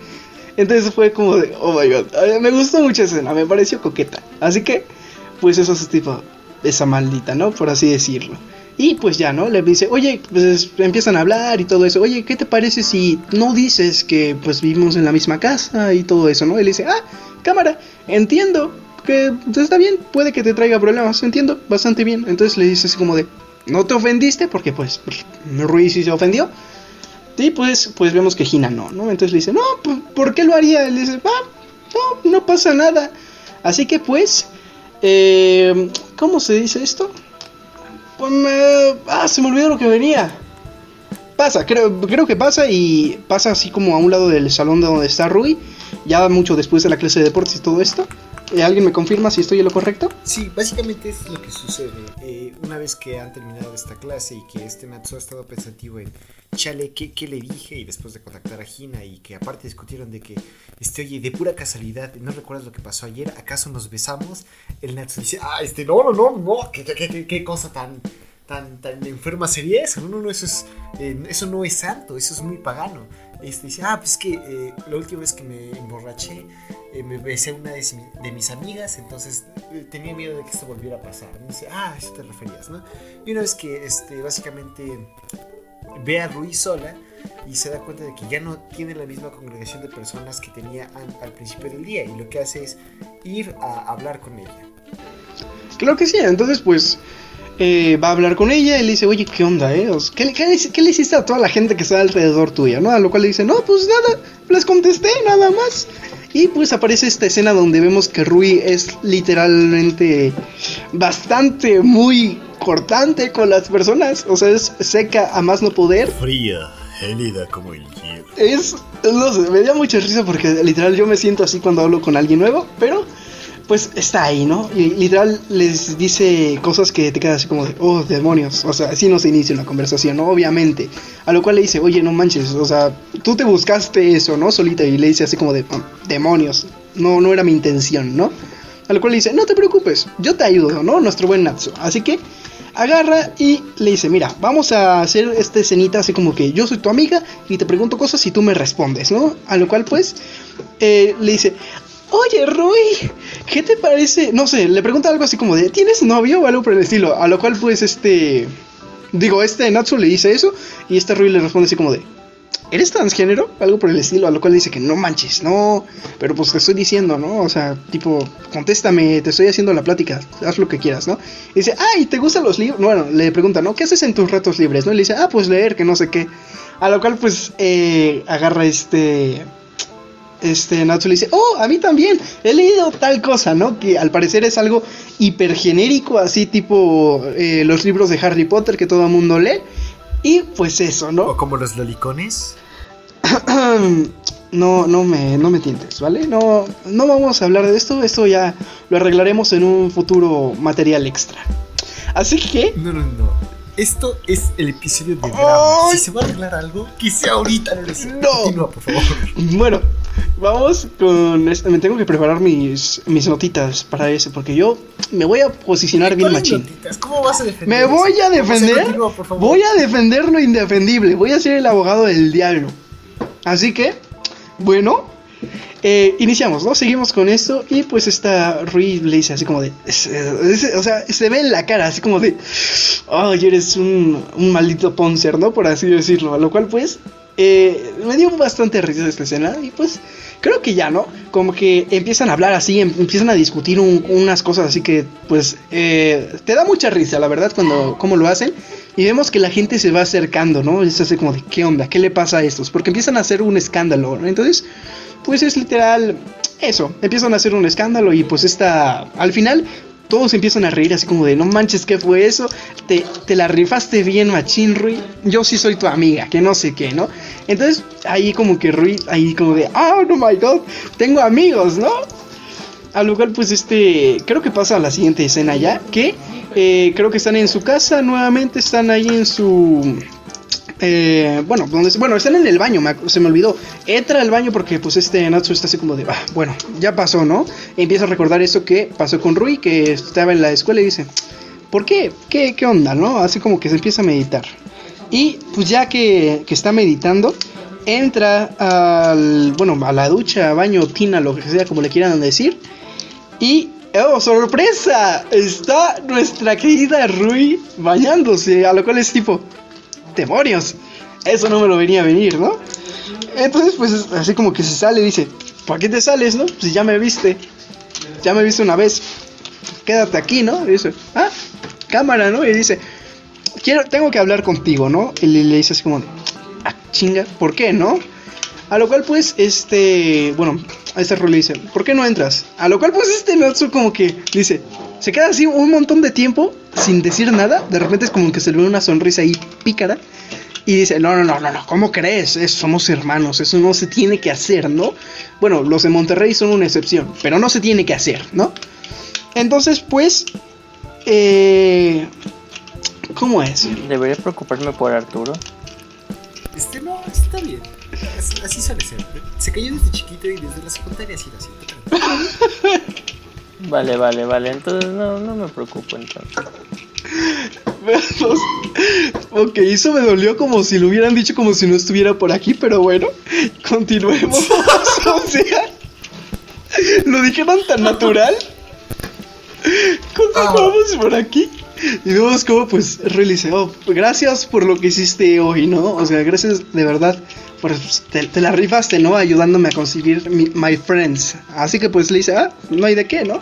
Entonces fue como de, oh my god, me gustó mucho esa escena, me pareció coqueta. Así que, pues eso es tipo, esa maldita, ¿no? Por así decirlo. Y pues ya, ¿no? Le dice, oye, pues empiezan a hablar y todo eso. Oye, ¿qué te parece si no dices que pues vivimos en la misma casa y todo eso, ¿no? Él dice, ah, cámara, entiendo que pues, está bien, puede que te traiga problemas, entiendo, bastante bien. Entonces le dice así como de, no te ofendiste porque pues Ruiz sí se ofendió. Y pues, pues vemos que Gina no, ¿no? Entonces le dice, no, ¿por qué lo haría? Él dice, ah, no, no pasa nada. Así que pues, eh, ¿cómo se dice esto? Pues. Ah, se me olvidó lo que venía. Pasa, creo, creo que pasa y pasa así como a un lado del salón donde está Rui, ya mucho después de la clase de deportes y todo esto. Eh, ¿Alguien me confirma si estoy en lo correcto?
Sí, básicamente es lo que sucede. Eh, una vez que han terminado esta clase y que este Natsu ha estado pensativo en, chale, ¿qué, ¿qué, le dije? Y después de contactar a Gina y que aparte discutieron de que, este, oye, de pura casualidad, ¿no recuerdas lo que pasó ayer? ¿Acaso nos besamos? El Natsu dice, ah, este, no, no, no, no, qué, cosa tan, tan, tan enferma sería eso. No, no, eso, es, eh, eso no es santo, eso es muy pagano. Este, dice, ah, pues que eh, la última vez que me emborraché, eh, me besé a una de, de, mis amigas, entonces eh, tenía miedo de que esto volviera a pasar. Dice, ah, a eso te referías, ¿no? Y una vez que este, básicamente ve a Ruiz sola y se da cuenta de que ya no tiene la misma congregación de personas que tenía al principio del día y lo que hace es ir a hablar con ella.
Claro que sí, entonces pues eh, va a hablar con ella y le dice, oye, ¿qué onda, eh? ¿Qué, qué, qué le hiciste a toda la gente que está alrededor tuya, no? A lo cual le dice, no, pues nada, les contesté, nada más. Y pues aparece esta escena donde vemos que Rui es literalmente bastante, muy cortante con las personas. O sea, es seca a más no poder.
Fría, gélida como el hielo.
Es, no sé, me da mucha risa porque literal yo me siento así cuando hablo con alguien nuevo, pero pues está ahí, ¿no? Y literal les dice cosas que te quedas así como de, oh, demonios. O sea, así no se inicia una conversación, ¿no? Obviamente. A lo cual le dice, oye, no manches, o sea, tú te buscaste eso, ¿no? Solita. Y le dice así como de, demonios. No, no era mi intención, ¿no? A lo cual le dice, no te preocupes, yo te ayudo, ¿no? Nuestro buen Natsu. Así que agarra y le dice, mira, vamos a hacer esta escenita así como que yo soy tu amiga y te pregunto cosas y tú me respondes, ¿no? A lo cual pues eh, le dice, Oye, Rui, ¿qué te parece? No sé, le pregunta algo así como de, ¿tienes novio o algo por el estilo? A lo cual, pues, este. Digo, este Natsu le dice eso. Y este Rui le responde así como de, ¿eres transgénero? Algo por el estilo. A lo cual le dice que no manches, no. Pero pues te estoy diciendo, ¿no? O sea, tipo, contéstame, te estoy haciendo la plática, haz lo que quieras, ¿no? Y dice, ay, ¿te gustan los libros? Bueno, le pregunta, ¿no? ¿Qué haces en tus ratos libres? ¿No? Y le dice, ah, pues leer, que no sé qué. A lo cual, pues, eh, agarra este este Natsu le dice, oh, a mí también, he leído tal cosa, ¿no? Que al parecer es algo hipergenérico, así tipo eh, los libros de Harry Potter que todo el mundo lee. Y pues eso, ¿no?
O como los lolicones. (clears throat)
no, no me, no me tientes, ¿vale? No, no vamos a hablar de esto, esto ya lo arreglaremos en un futuro material extra. Así que...
No, no, no. Esto es el episodio de drama. Si se va a arreglar algo, que sea ahorita. No. Continúa, por favor.
Bueno, vamos con. Me tengo que preparar mis, mis notitas para eso, porque yo me voy a posicionar bien machín.
¿Cómo vas a defender?
Me voy a defender. voy a defender lo indefendible. Voy a ser el abogado del diablo. Así que, bueno, eh, iniciamos, ¿no? Seguimos con esto y pues esta Rui le dice así como de... o sea, se ve en la cara así como de... Ay, eres un, un maldito poncer, ¿no? Por así decirlo. A lo cual pues... Eh, me dio bastante risa esta escena y pues creo que ya, ¿no? Como que empiezan a hablar así, em, empiezan a discutir unas cosas así que pues eh, te da mucha risa, la verdad, cuando cómo lo hacen. Y vemos que la gente se va acercando, ¿no? Es así como de, ¿qué onda? ¿Qué le pasa a estos? Porque empiezan a hacer un escándalo, ¿no? Entonces, pues es literal eso, empiezan a hacer un escándalo y pues está, al final todos empiezan a reír así como de, no manches, ¿qué fue eso? Te, te la rifaste bien, machín, Rui. Yo sí soy tu amiga, que no sé qué, ¿no? Entonces, ahí como que Rui, ahí como de, oh, no my god, tengo amigos, ¿no? Al lugar, pues este, creo que pasa a la siguiente escena ya, que eh, creo que están en su casa, nuevamente están ahí en su eh, bueno, bueno, están en el baño, me se me olvidó. Entra al baño porque pues este Natsu está así como de, ah, bueno, ya pasó, ¿no? Empieza a recordar eso que pasó con Rui, que estaba en la escuela y dice, ¿por qué? ¿Qué, qué onda, no? Así como que se empieza a meditar. Y pues ya que, que está meditando, entra al, bueno, a la ducha, baño, tina, lo que sea, como le quieran decir. Y, oh, sorpresa, está nuestra querida Rui bañándose, a lo cual es tipo, demonios, eso no me lo venía a venir, ¿no? Entonces, pues así como que se sale y dice, ¿para qué te sales, no? Si ya me viste, ya me viste una vez, quédate aquí, ¿no? Y dice, ah, cámara, ¿no? Y dice, quiero, tengo que hablar contigo, ¿no? Y le, le dice así como, ah, chinga, ¿por qué, no? A lo cual, pues, este, bueno, a este rol le dice, ¿por qué no entras? A lo cual, pues, este Natsu como que dice, se queda así un montón de tiempo sin decir nada. De repente es como que se le ve una sonrisa ahí pícara. Y dice, no, no, no, no, no, ¿cómo crees? Es- somos hermanos, eso no se tiene que hacer, ¿no? Bueno, los de Monterrey son una excepción, pero no se tiene que hacer, ¿no? Entonces, pues, eh, ¿cómo es?
Debería preocuparme por Arturo.
Este no, está bien. Así, así suele ser. Se cayó desde chiquito y desde la secundaria así lo (laughs) siento.
Vale, vale, vale. Entonces no, no me preocupo entonces.
Veamos. Ok, eso me dolió como si lo hubieran dicho como si no estuviera por aquí, pero bueno, continuemos. (laughs) o sea, lo dijeron tan natural. Continuamos por aquí. (laughs) Y vemos como pues dice, oh, gracias por lo que hiciste hoy, ¿no? O sea, gracias de verdad. Pues te, la rifaste, ¿no? Ayudándome a conseguir mi- my friends. Así que pues le dice, ah, no hay de qué, ¿no?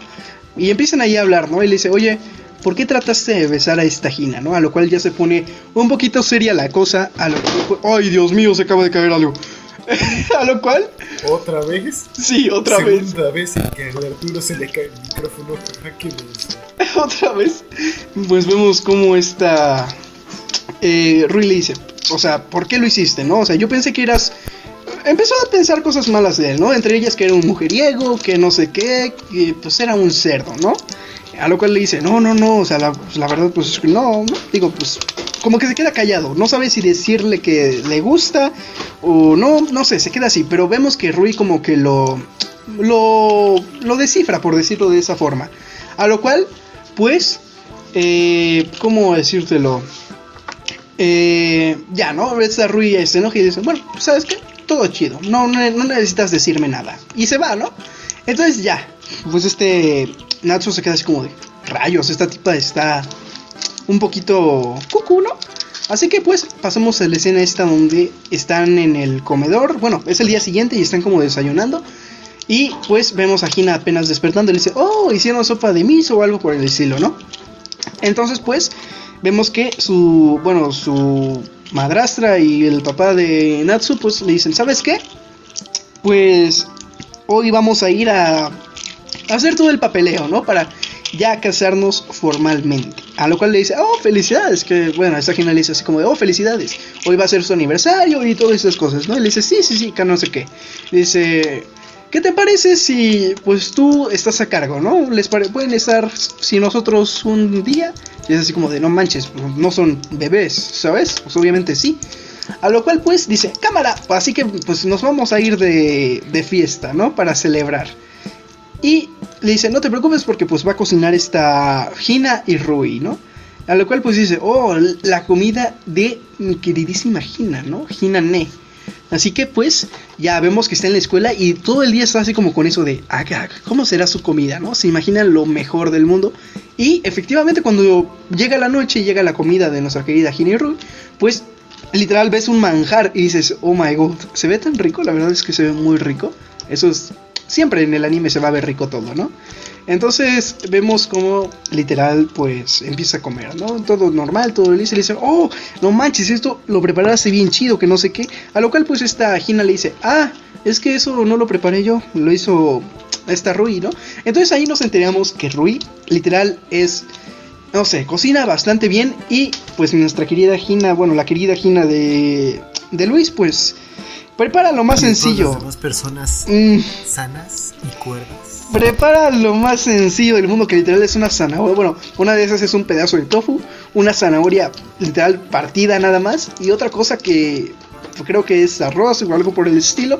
Y empiezan ahí a hablar, ¿no? Y le dice, oye, ¿por qué trataste de besar a esta Gina, no? A lo cual ya se pone un poquito seria la cosa. A lo ¡Ay, Dios mío, se acaba de caer algo! (laughs) a lo cual,
¿Otra vez?
sí, otra vez,
Segunda vez en que al Arturo se le cae el micrófono. Ajá, ¿Qué (laughs)
otra vez, pues vemos cómo esta eh, Rui le dice, o sea, ¿por qué lo hiciste, no? O sea, yo pensé que eras... Empezó a pensar cosas malas de él, ¿no? Entre ellas que era un mujeriego, que no sé qué, que pues era un cerdo, ¿no? A lo cual le dice, no, no, no, o sea, la, la verdad, pues no, no, digo, pues como que se queda callado, no sabe si decirle que le gusta o no, no sé, se queda así, pero vemos que Rui como que lo, lo, lo descifra, por decirlo de esa forma. A lo cual, pues, eh, ¿cómo decírtelo? Eh, ya, ¿no? Esta Rui se enoja y dice, bueno, pues, ¿sabes qué? Todo chido, no, no necesitas decirme nada. Y se va, ¿no? Entonces ya, pues este Natsu se queda así como de, rayos, esta tipa está un poquito cucu, ¿no? Así que pues pasamos a la escena esta donde están en el comedor, bueno, es el día siguiente y están como desayunando. Y pues vemos a Gina apenas despertando y le dice, oh, hicieron sopa de miso o algo por el estilo, ¿no? Entonces pues vemos que su, bueno, su madrastra y el papá de Natsu pues le dicen, ¿sabes qué? Pues hoy vamos a ir a, a hacer todo el papeleo, ¿no? Para ya casarnos formalmente. A lo cual le dice, oh, felicidades. Que bueno, esta Gina le dice así como de, oh, felicidades. Hoy va a ser su aniversario y todas esas cosas, ¿no? Y le dice, sí, sí, sí, que no sé qué. Dice, ¿qué te parece si pues tú estás a cargo, ¿no? ¿Les pueden estar si nosotros un día? Y es así como de, no manches, no son bebés, ¿sabes? Pues obviamente sí. A lo cual pues dice, cámara, así que pues nos vamos a ir de, de fiesta, ¿no? Para celebrar. Y le dice, no te preocupes porque pues va a cocinar esta Gina y Rui, ¿no? A lo cual pues dice, oh, la comida de mi queridísima Gina, ¿no? Gina Ne. Así que pues ya vemos que está en la escuela y todo el día está así como con eso de, ah, ¿cómo será su comida, no? Se imagina lo mejor del mundo. Y efectivamente cuando llega la noche y llega la comida de nuestra querida Gina y Rui, pues literal ves un manjar y dices, oh my god, se ve tan rico, la verdad es que se ve muy rico. Eso es, siempre en el anime se va a ver rico todo, ¿no? Entonces vemos como literal pues empieza a comer, ¿no? Todo normal, todo listo. Le dice, oh, no manches, esto lo preparaste bien chido, que no sé qué. A lo cual pues esta Gina le dice, ah, es que eso no lo preparé yo, lo hizo esta Rui, ¿no? Entonces ahí nos enteramos que Rui literal es, no sé, cocina bastante bien y pues nuestra querida Gina, bueno, la querida Gina de, de Luis pues prepara lo más sencillo.
Las demás personas
Mm,
sanas y cuerdas.
Prepara lo más sencillo del mundo, que literal es una zanahoria. Bueno, una de esas es un pedazo de tofu, una zanahoria literal partida nada más y otra cosa que creo que es arroz o algo por el estilo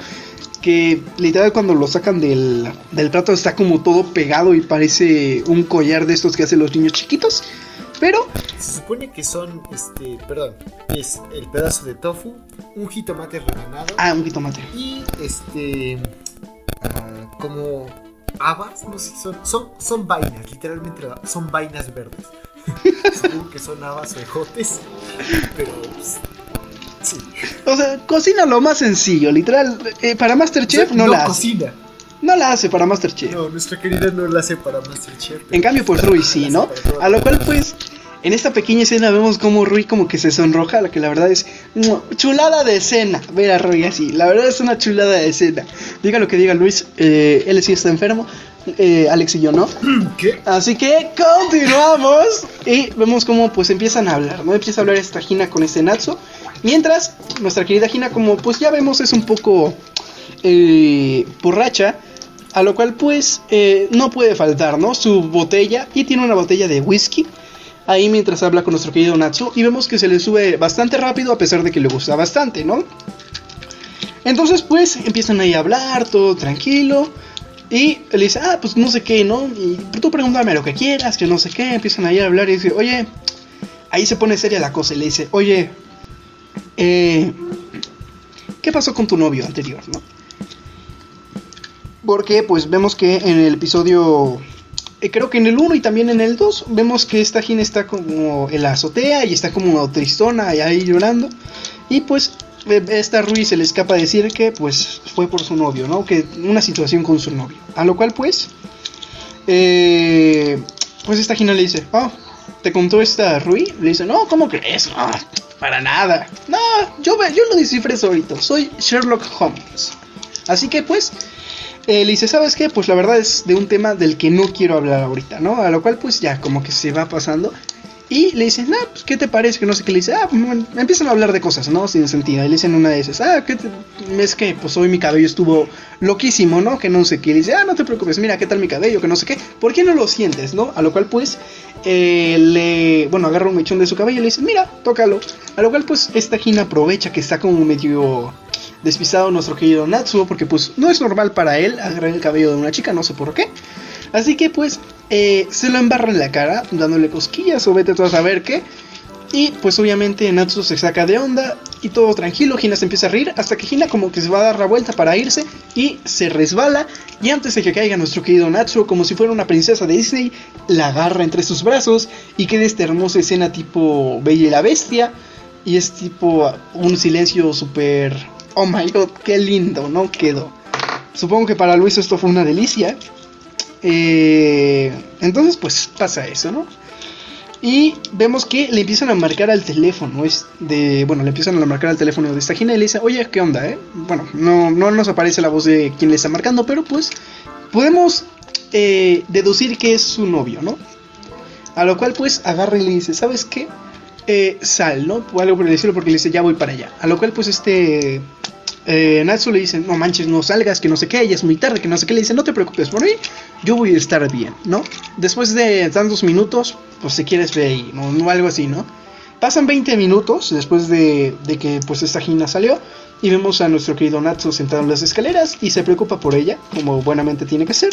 que literal cuando lo sacan del, del plato está como todo pegado y parece un collar de estos que hacen los niños chiquitos. Pero
Se supone que son, este, perdón, es el pedazo de tofu, un jitomate rebanado
Ah, un jitomate.
y este, ah, como habas, no sé son, son, son vainas, literalmente son vainas verdes. (laughs) Supongo que son habas o ejotes, pero pues, sí.
O sea, cocina lo más sencillo, literal. eh, para Masterchef
O sea,
no, la hace. No la hace para Masterchef.
No, nuestra querida no la hace para Masterchef.
En cambio, pues Rui sí, ¿no? A lo cual, pues, en esta pequeña escena vemos como Rui como que se sonroja, lo que la verdad es chulada de escena. Ver a Rui así, la verdad es una chulada de escena. Diga lo que diga Luis, eh, él sí está enfermo, eh, Alex y yo no. (clears throat)
¿Qué?
Así que continuamos y vemos cómo pues empiezan a hablar, ¿no? Empieza a hablar esta Gina con este Natsu. Mientras, nuestra querida Gina, como pues ya vemos, es un poco eh, borracha. A lo cual pues eh, no puede faltar, ¿no? Su botella y tiene una botella de whisky. Ahí mientras habla con nuestro querido Natsu y vemos que se le sube bastante rápido a pesar de que le gusta bastante, ¿no? Entonces pues empiezan ahí a hablar, todo tranquilo. Y le dice, ah, pues no sé qué, ¿no? Y tú pregúntame lo que quieras, que no sé qué. Empiezan ahí a hablar y dice, oye, ahí se pone seria la cosa y le dice, oye, eh, ¿qué pasó con tu novio anterior, no? Porque pues vemos que en el episodio, eh, creo que en el 1 y también en el 2, vemos que esta Gina está como en la azotea y está como tristona y ahí llorando. Y pues eh, esta Rui se le escapa decir que pues fue por su novio, ¿no? Que una situación con su novio. A lo cual pues, eh, pues esta Gina le dice, oh, ¿te contó esta Rui? Le dice, no, ¿cómo crees? No, para nada. No, yo, yo lo descifré solito, soy Sherlock Holmes. Así que pues, eh, le dice, ¿sabes qué? Pues la verdad es de un tema del que no quiero hablar ahorita, ¿no? A lo cual pues ya como que se va pasando. Y le dicen, ah, pues, ¿qué te parece? Que no sé qué le dice, ah, bueno, empiezan a hablar de cosas, ¿no? Sin sentido. Y le dicen una de esas, ah, ¿qué te- es que pues hoy mi cabello estuvo loquísimo, ¿no? Que no sé qué. Le dice, ah, no te preocupes, mira, ¿qué tal mi cabello? Que no sé qué. ¿Por qué no lo sientes, no? A lo cual pues, eh, le, bueno, agarra un mechón de su cabello y le dice, mira, tócalo. A lo cual pues, esta Gina aprovecha que está como medio despistado nuestro querido Natsuo, porque pues no es normal para él agarrar el cabello de una chica, no sé por qué. Así que pues eh, se lo embarra en la cara, dándole cosquillas o vete tú a saber qué. Y pues obviamente Natsuo se saca de onda y todo tranquilo, Gina se empieza a reír hasta que Gina como que se va a dar la vuelta para irse y se resbala y antes de que caiga nuestro querido Natsuo como si fuera una princesa de Disney, la agarra entre sus brazos y queda esta hermosa escena tipo Bella y la Bestia y es tipo un silencio súper... Oh my god, qué lindo, ¿no? Quedó. Supongo que para Luis esto fue una delicia. Eh, entonces, pues pasa eso, ¿no? Y vemos que le empiezan a marcar al teléfono. Es de, bueno, le empiezan a marcar al teléfono de esta Gina y le dice, oye, ¿qué onda, eh? Bueno, no, no nos aparece la voz de quien le está marcando, pero pues podemos eh, deducir que es su novio, ¿no? A lo cual pues agarra y le dice, ¿sabes qué? Eh, sal, ¿no? O algo por estilo porque le dice, ya voy para allá. A lo cual pues este... Eh, Natsu le dice, no manches, no salgas, que no sé qué, ya es muy tarde, que no sé qué. Le dice, no te preocupes por mí, yo voy a estar bien, ¿no? Después de tantos minutos, pues si quieres ve ahí, ¿no? no algo así, ¿no? Pasan 20 minutos después de, que pues esta Gina salió y vemos a nuestro querido Natsu sentado en las escaleras y se preocupa por ella, como buenamente tiene que ser.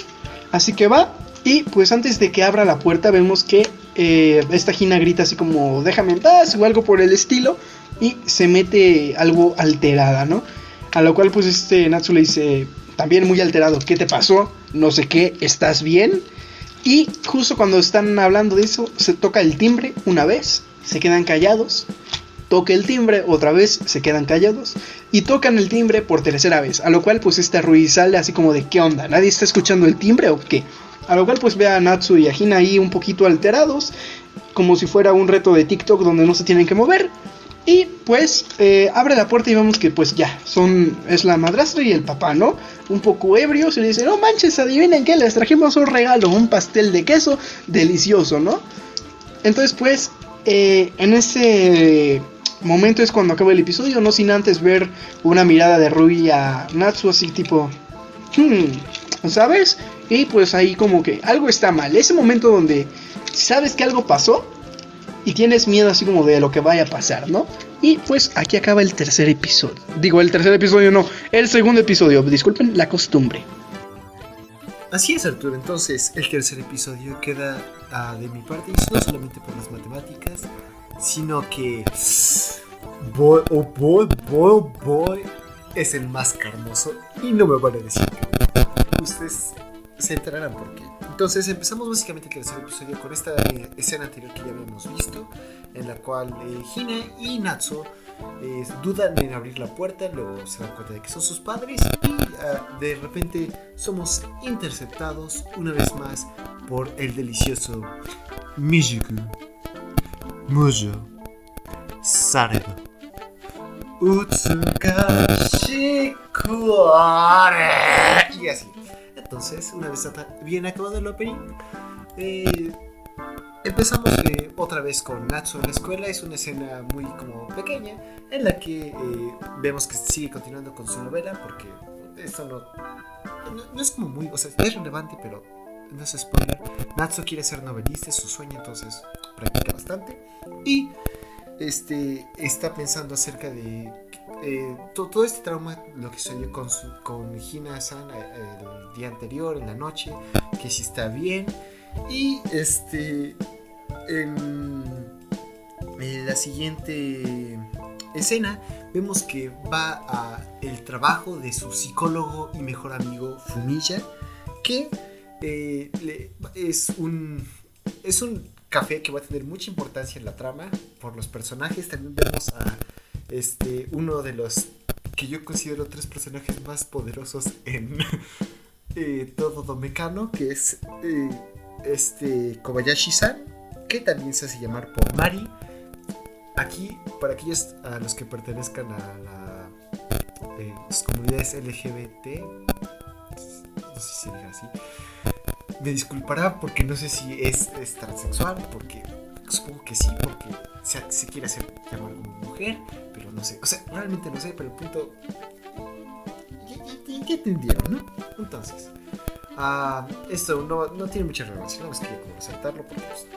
Así que va y pues antes de que abra la puerta vemos que eh, esta Gina grita así como déjame en o algo por el estilo y se mete algo alterada, ¿no? A lo cual pues este Natsu le dice, también muy alterado, ¿qué te pasó? No sé qué, ¿estás bien? Y justo cuando están hablando de eso, se toca el timbre una vez, se quedan callados, toca el timbre otra vez, se quedan callados, y tocan el timbre por tercera vez, a lo cual pues esta Ruiz sale así como de ¿qué onda? ¿Nadie está escuchando el timbre o qué? A lo cual pues ve a Natsu y a Hina ahí un poquito alterados, como si fuera un reto de TikTok donde no se tienen que mover. Y pues eh, abre la puerta y vemos que pues ya, son, es la madrastra y el papá, ¿no? Un poco ebrios y le dicen, no manches, adivinen qué, les trajimos un regalo, un pastel de queso delicioso, ¿no? Entonces pues, eh, en ese momento es cuando acaba el episodio, no sin antes ver una mirada de Rui a Natsu así tipo, hmm, ¿sabes? Y pues ahí como que algo está mal, ese momento donde sabes que algo pasó, y tienes miedo así como de lo que vaya a pasar, ¿no? Y pues aquí acaba el tercer episodio. Digo, el tercer episodio no, el segundo episodio. Disculpen la costumbre.
Así es, Arturo. Entonces, el tercer episodio queda ah, de mi parte, no solamente por las matemáticas, sino que. Boy, oh boy, boy, boy, es el más carnoso y no me van a decir que Ustedes se enterarán por qué. Entonces, empezamos básicamente el tercer episodio con esta escena anterior que ya habíamos visto, en la cual eh, Hina y Natsu eh, dudan en abrir la puerta, luego se dan cuenta de que son sus padres y ah, de repente somos interceptados una vez más por el delicioso Mijiku Mujo Sareba Utsukashi y así. Entonces, una vez bien acabado el opening, eh, Empezamos otra vez con Natsu en la escuela. Es una escena muy como pequeña en la que eh, vemos que sigue continuando con su novela porque esto no, no, es como muy, o sea, es relevante, pero no es spoiler. Natsu quiere ser novelista, es su sueño, entonces practica bastante. Y este, está pensando acerca de eh, todo, este trauma, lo que sucedió con, con Hina-san el día anterior, en la noche, que si está bien. Y este en, la siguiente escena vemos que va a el trabajo de su psicólogo y mejor amigo Fumiya, que eh, es un es un café que va a tener mucha importancia en la trama por los personajes. También vemos a este uno de los que yo considero tres personajes más poderosos en (laughs) eh, todo Domekano, que es eh, este Kobayashi-san que también se hace llamar por Mari. Aquí, para aquellos a los que pertenezcan a la, eh, las comunidades LGBT, no sé si se diga así, me disculpará porque no sé si es, transexual, porque supongo que sí, porque se, quiere hacer llamar como mujer, pero no sé, o sea, realmente no sé, pero el punto... ¿Qué entendieron, no? Entonces, uh, esto no, no, tiene mucha relevancia, no es que como resaltarlo porque pues,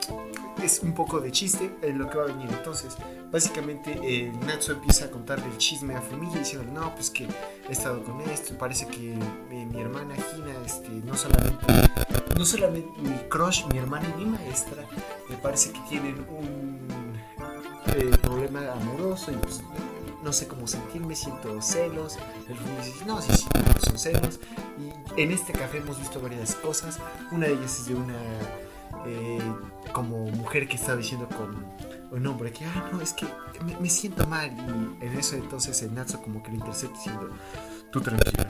es un poco de chiste en lo que va a venir. Entonces, básicamente, eh, Natsu empieza a contarle el chisme a Fumiya diciendo: No, pues que he estado con esto. Parece que eh, mi hermana Gina, este, no solamente, no solamente mi crush, mi hermana y mi maestra, me parece que tienen un eh, problema amoroso y no sé cómo sentirme, siento celos. El Fumiya dice: No, sí, sí, son celos. Y en este café hemos visto varias cosas. Una de ellas es de una eh, como mujer que está diciendo con un hombre que, ah, no, es que me, siento mal. Y en eso entonces el Natsu como que lo intercepta diciendo, tú tranquila,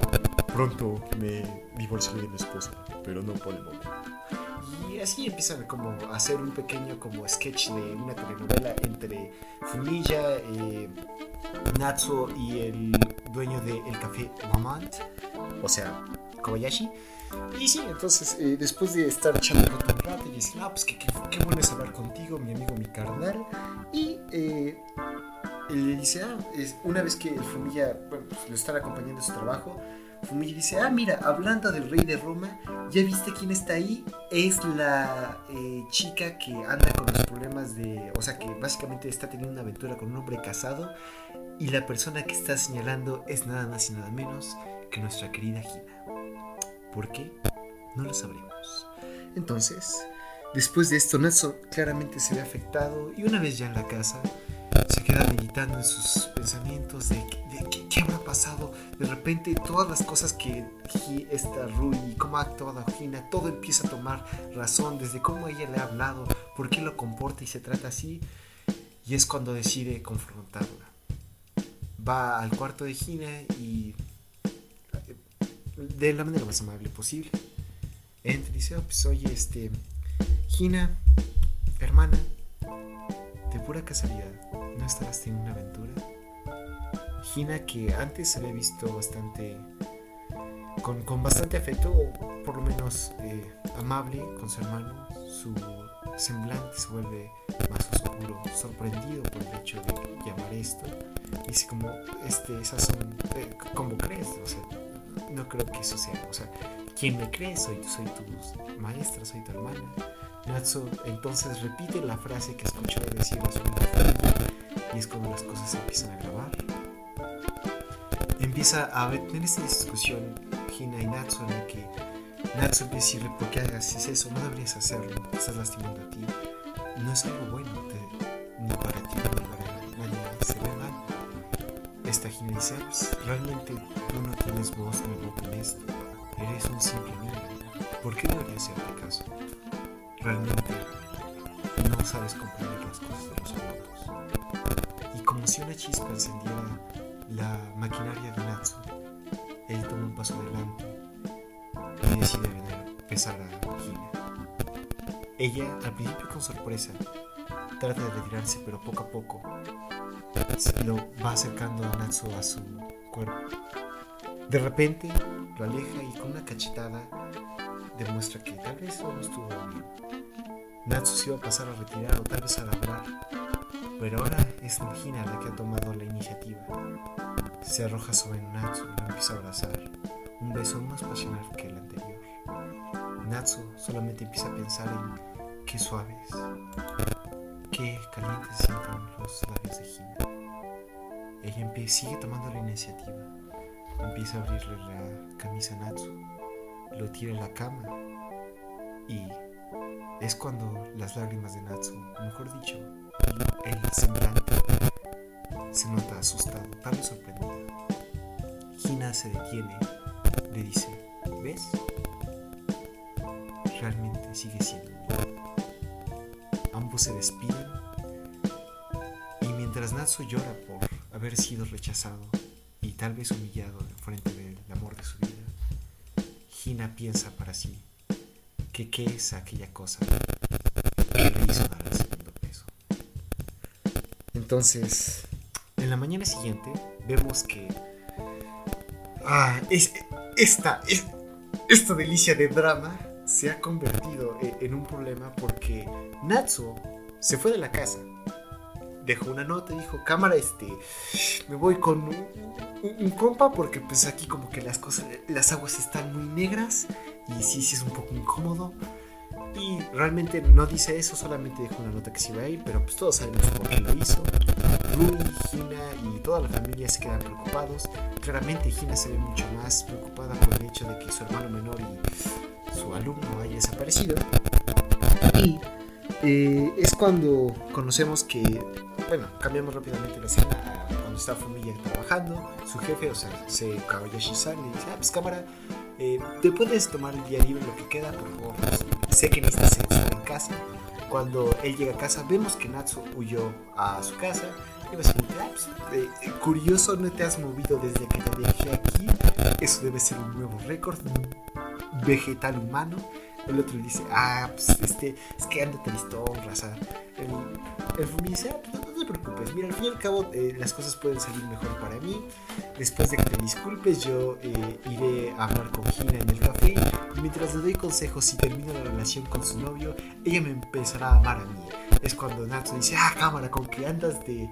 pronto me divorciaré de mi esposa, pero no por el momento. Y así empiezan como a hacer un pequeño como sketch de una telenovela entre Fumiya, eh, Natsu y el dueño del el café Mamant, o sea, Kobayashi. Y sí, entonces eh, después de estar echando un rato y decir, ah, pues qué, qué, bueno es hablar contigo, mi amigo, mi carnal. Y eh, él le dice, ah, una vez que el Fumilla, bueno, pues, lo están acompañando en su trabajo, Fumilla dice, ah, mira, hablando del rey de Roma, ¿ya viste quién está ahí? Es la eh, chica que anda con los problemas de, o sea, que básicamente está teniendo una aventura con un hombre casado y la persona que está señalando es nada más y nada menos que nuestra querida Gina. ¿Por qué? No lo sabremos. Entonces, después de esto, Natsu claramente se ve afectado y una vez ya en la casa, se queda meditando en sus pensamientos de, qué, habrá pasado. De repente, todas las cosas que esta Rui cómo ha actuado Gina, todo empieza a tomar razón, desde cómo ella le ha hablado, por qué lo comporta y se trata así. Y es cuando decide confrontarla. Va al cuarto de Gina y de la manera más amable posible. Entra y dice, oh, pues oye, este, Gina, hermana, de pura casualidad, ¿no estarás teniendo una aventura? Gina que antes se había visto bastante, con, con bastante afecto, o por lo menos eh, amable con su hermano, su semblante se vuelve más oscuro, sorprendido por el hecho de llamar esto. Dice como, este, esas son, eh, ¿cómo crees? O sea, no creo que eso sea, o sea, ¿quién me cree? Soy, soy tu maestra, soy tu hermana. Natsu entonces repite la frase que escuchó decir a su familia y es cuando las cosas empiezan a grabar. Empieza a tener esta discusión Hina y Natsu en la que Natsu empieza decirle ¿por qué hagas eso? No deberías hacerlo, estás lastimando a ti. No es algo bueno te, ni para ti ni para nadie se ve mal. Esta Hina dice pues, realmente tú no tienes voz ni voz en esto, eres un simple niño. ¿Por qué deberías hacerte caso? Realmente no sabes comprender las cosas de los adultos. Una chispa encendiera la maquinaria de Natsu, él toma un paso adelante y decide empezar a Hina. Ella, al principio con sorpresa, trata de retirarse, pero poco a poco lo va acercando a Natsu a su cuerpo. De repente lo aleja y con una cachetada demuestra que tal vez no estuvo bien. Natsu se iba a pasar a retirar o tal vez a hablar, pero ahora es Hina la que ha tomado la iniciativa. Se arroja sobre Natsu y lo empieza a abrazar, un beso más pasional que el anterior. Natsu solamente empieza a pensar en qué suaves, qué calientes se sienten los labios de Hina. Ella sigue tomando la iniciativa, empieza a abrirle la camisa a Natsu, lo tira en la cama y es cuando las lágrimas de Natsu, mejor dicho, el semblante, se nota asustado, tal vez sorprendido. Hina se detiene, le dice, ¿ves? Realmente sigue siendo Ambos se despiden y mientras Natsu llora por haber sido rechazado y tal vez humillado en frente del amor de su vida, Hina piensa para sí que qué es aquella cosa Entonces, en la mañana siguiente vemos que ah, es, esta, es, esta delicia de drama se ha convertido en, en un problema porque Natsu se fue de la casa dejó una nota y dijo, cámara, este, me voy con un, un- un compa porque pues aquí como que las cosas, las aguas están muy negras y sí, sí es un poco incómodo. Y realmente no dice eso, solamente dejó una nota que se iba a ir, pero pues todos sabemos por qué lo hizo. Rui, Hina y toda la familia se quedan preocupados. Claramente Hina se ve mucho más preocupada por el hecho de que su hermano menor y su alumno haya desaparecido. Y eh, es cuando conocemos que, bueno, cambiamos rápidamente la escena a cuando está Fumiya trabajando, su jefe, o sea, se Kabayashi-san le dice, ah, pues cámara, eh, te puedes tomar el día libre lo que queda, por favor, sé que necesitas estar en casa. Cuando él llega a casa, vemos que Natsu huyó a su casa. Y básicamente, ah, pues, eh, eh, curioso, no te has movido desde que te dejé aquí. Eso debe ser un nuevo récord, vegetal humano. El otro le dice, ah, pues este, es que anda tristón, raza. El, el Fumi dice, ah, pues, preocupes, mira, al fin y al cabo eh, las cosas pueden salir mejor para mí. Después de que te disculpes, yo eh, iré a hablar con Gina en el café. Y mientras le doy consejos y termino la relación con su novio, ella me empezará a amar a mí. Es cuando Natsu dice, ah, cámara, con que andas de,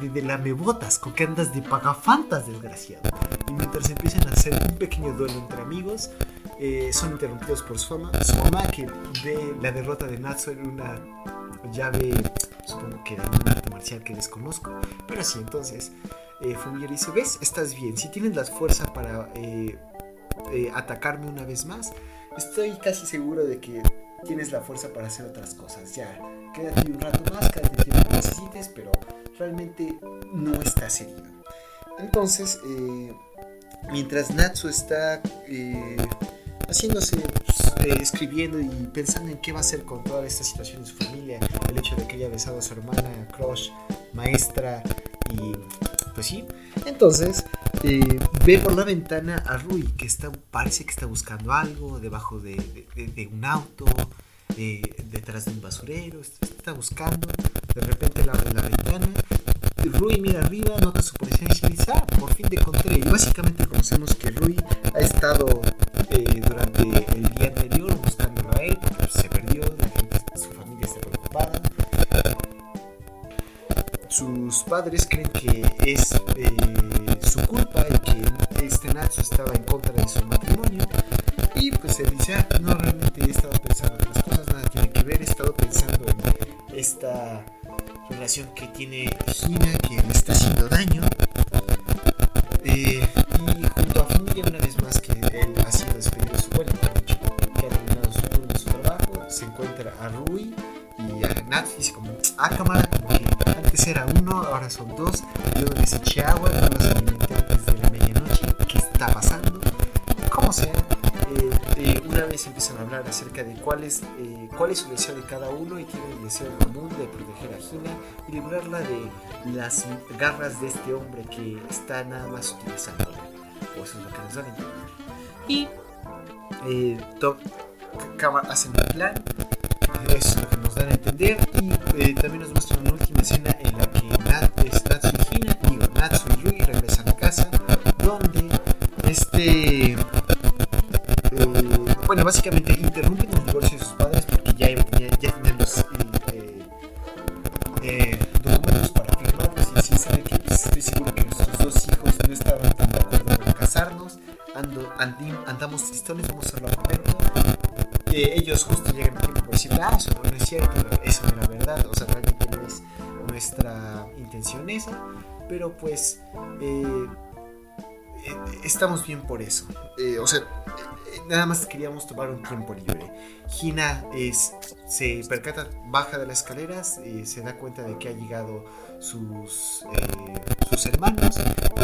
de, de, de lamebotas, con que andas de pagafantas, desgraciado. Y mientras empiezan a hacer un pequeño duelo entre amigos, eh, son interrumpidos por su mamá, su mamá que ve la derrota de Natsu en una llave, supongo que de un arte marcial que desconozco, pero sí, entonces eh, Fumiya le dice, ves, estás bien, si tienes la fuerza para eh, eh, atacarme una vez más, estoy casi seguro de que tienes la fuerza para hacer otras cosas, ya, quédate un rato más, quédate el tiempo que necesites, pero realmente no estás herido. Entonces, mientras Natsu está haciéndose, pues, eh, escribiendo y pensando en qué va a hacer con toda esta situación de su familia, el hecho de que haya besado a su hermana, crush, maestra y pues sí, entonces eh, ve por la ventana a Rui que está, parece que está buscando algo debajo de, un auto, eh, detrás de un basurero, está, buscando, de repente abre la ventana Rui mira arriba, nota su presencia y dice, ah, por fin te encontré. Y básicamente conocemos que Rui ha estado eh, durante el día anterior buscándolo a él porque se perdió, su familia está preocupada. Sus padres creen relación que tiene Hina que le está haciendo daño. Eh, y junto a Fuya, una vez más que él ha sido despedido de su vuelo, que ha terminado su turno su trabajo, se encuentra a Rui y a Nat y dice como, ah cámara, como que antes era uno, ahora son dos, luego les eché agua, no los alimenté antes de la medianoche, ¿qué está pasando? Como sea, eh, eh, una vez empiezan a hablar acerca de cuál es, eh, cuál es su deseo de cada uno y tienen el deseo común de proteger a Gina y librarla de las garras de este hombre que está nada más utilizándola. O eso es lo que nos dan a entender. Y eh, hacen un plan, eso es lo que nos dan a entender. Pero pues eh, eh, estamos bien por eso. Eh, o sea, nada más queríamos tomar un tiempo libre. Hina es, se percata, baja de las escaleras, se da cuenta de que ha llegado sus, sus hermanos,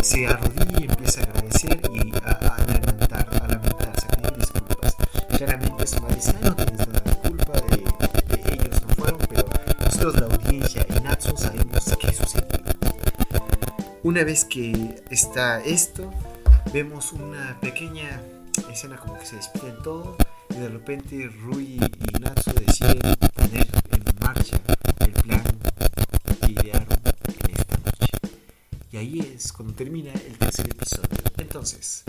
se arrodilla y empieza a agradecer y a, a lamentar, a lamentarse, a pedir disculpas. Claramente su madre dice, "Ah, no tienes nada de culpa, de, ellos no fueron, pero nosotros la audiencia y Natsu sabemos. Una vez que está esto, vemos una pequeña escena como que se despiden todo y de repente Rui y Natsu deciden poner en marcha el plan que idearon en esta noche. Y ahí es cuando termina el tercer episodio. Entonces,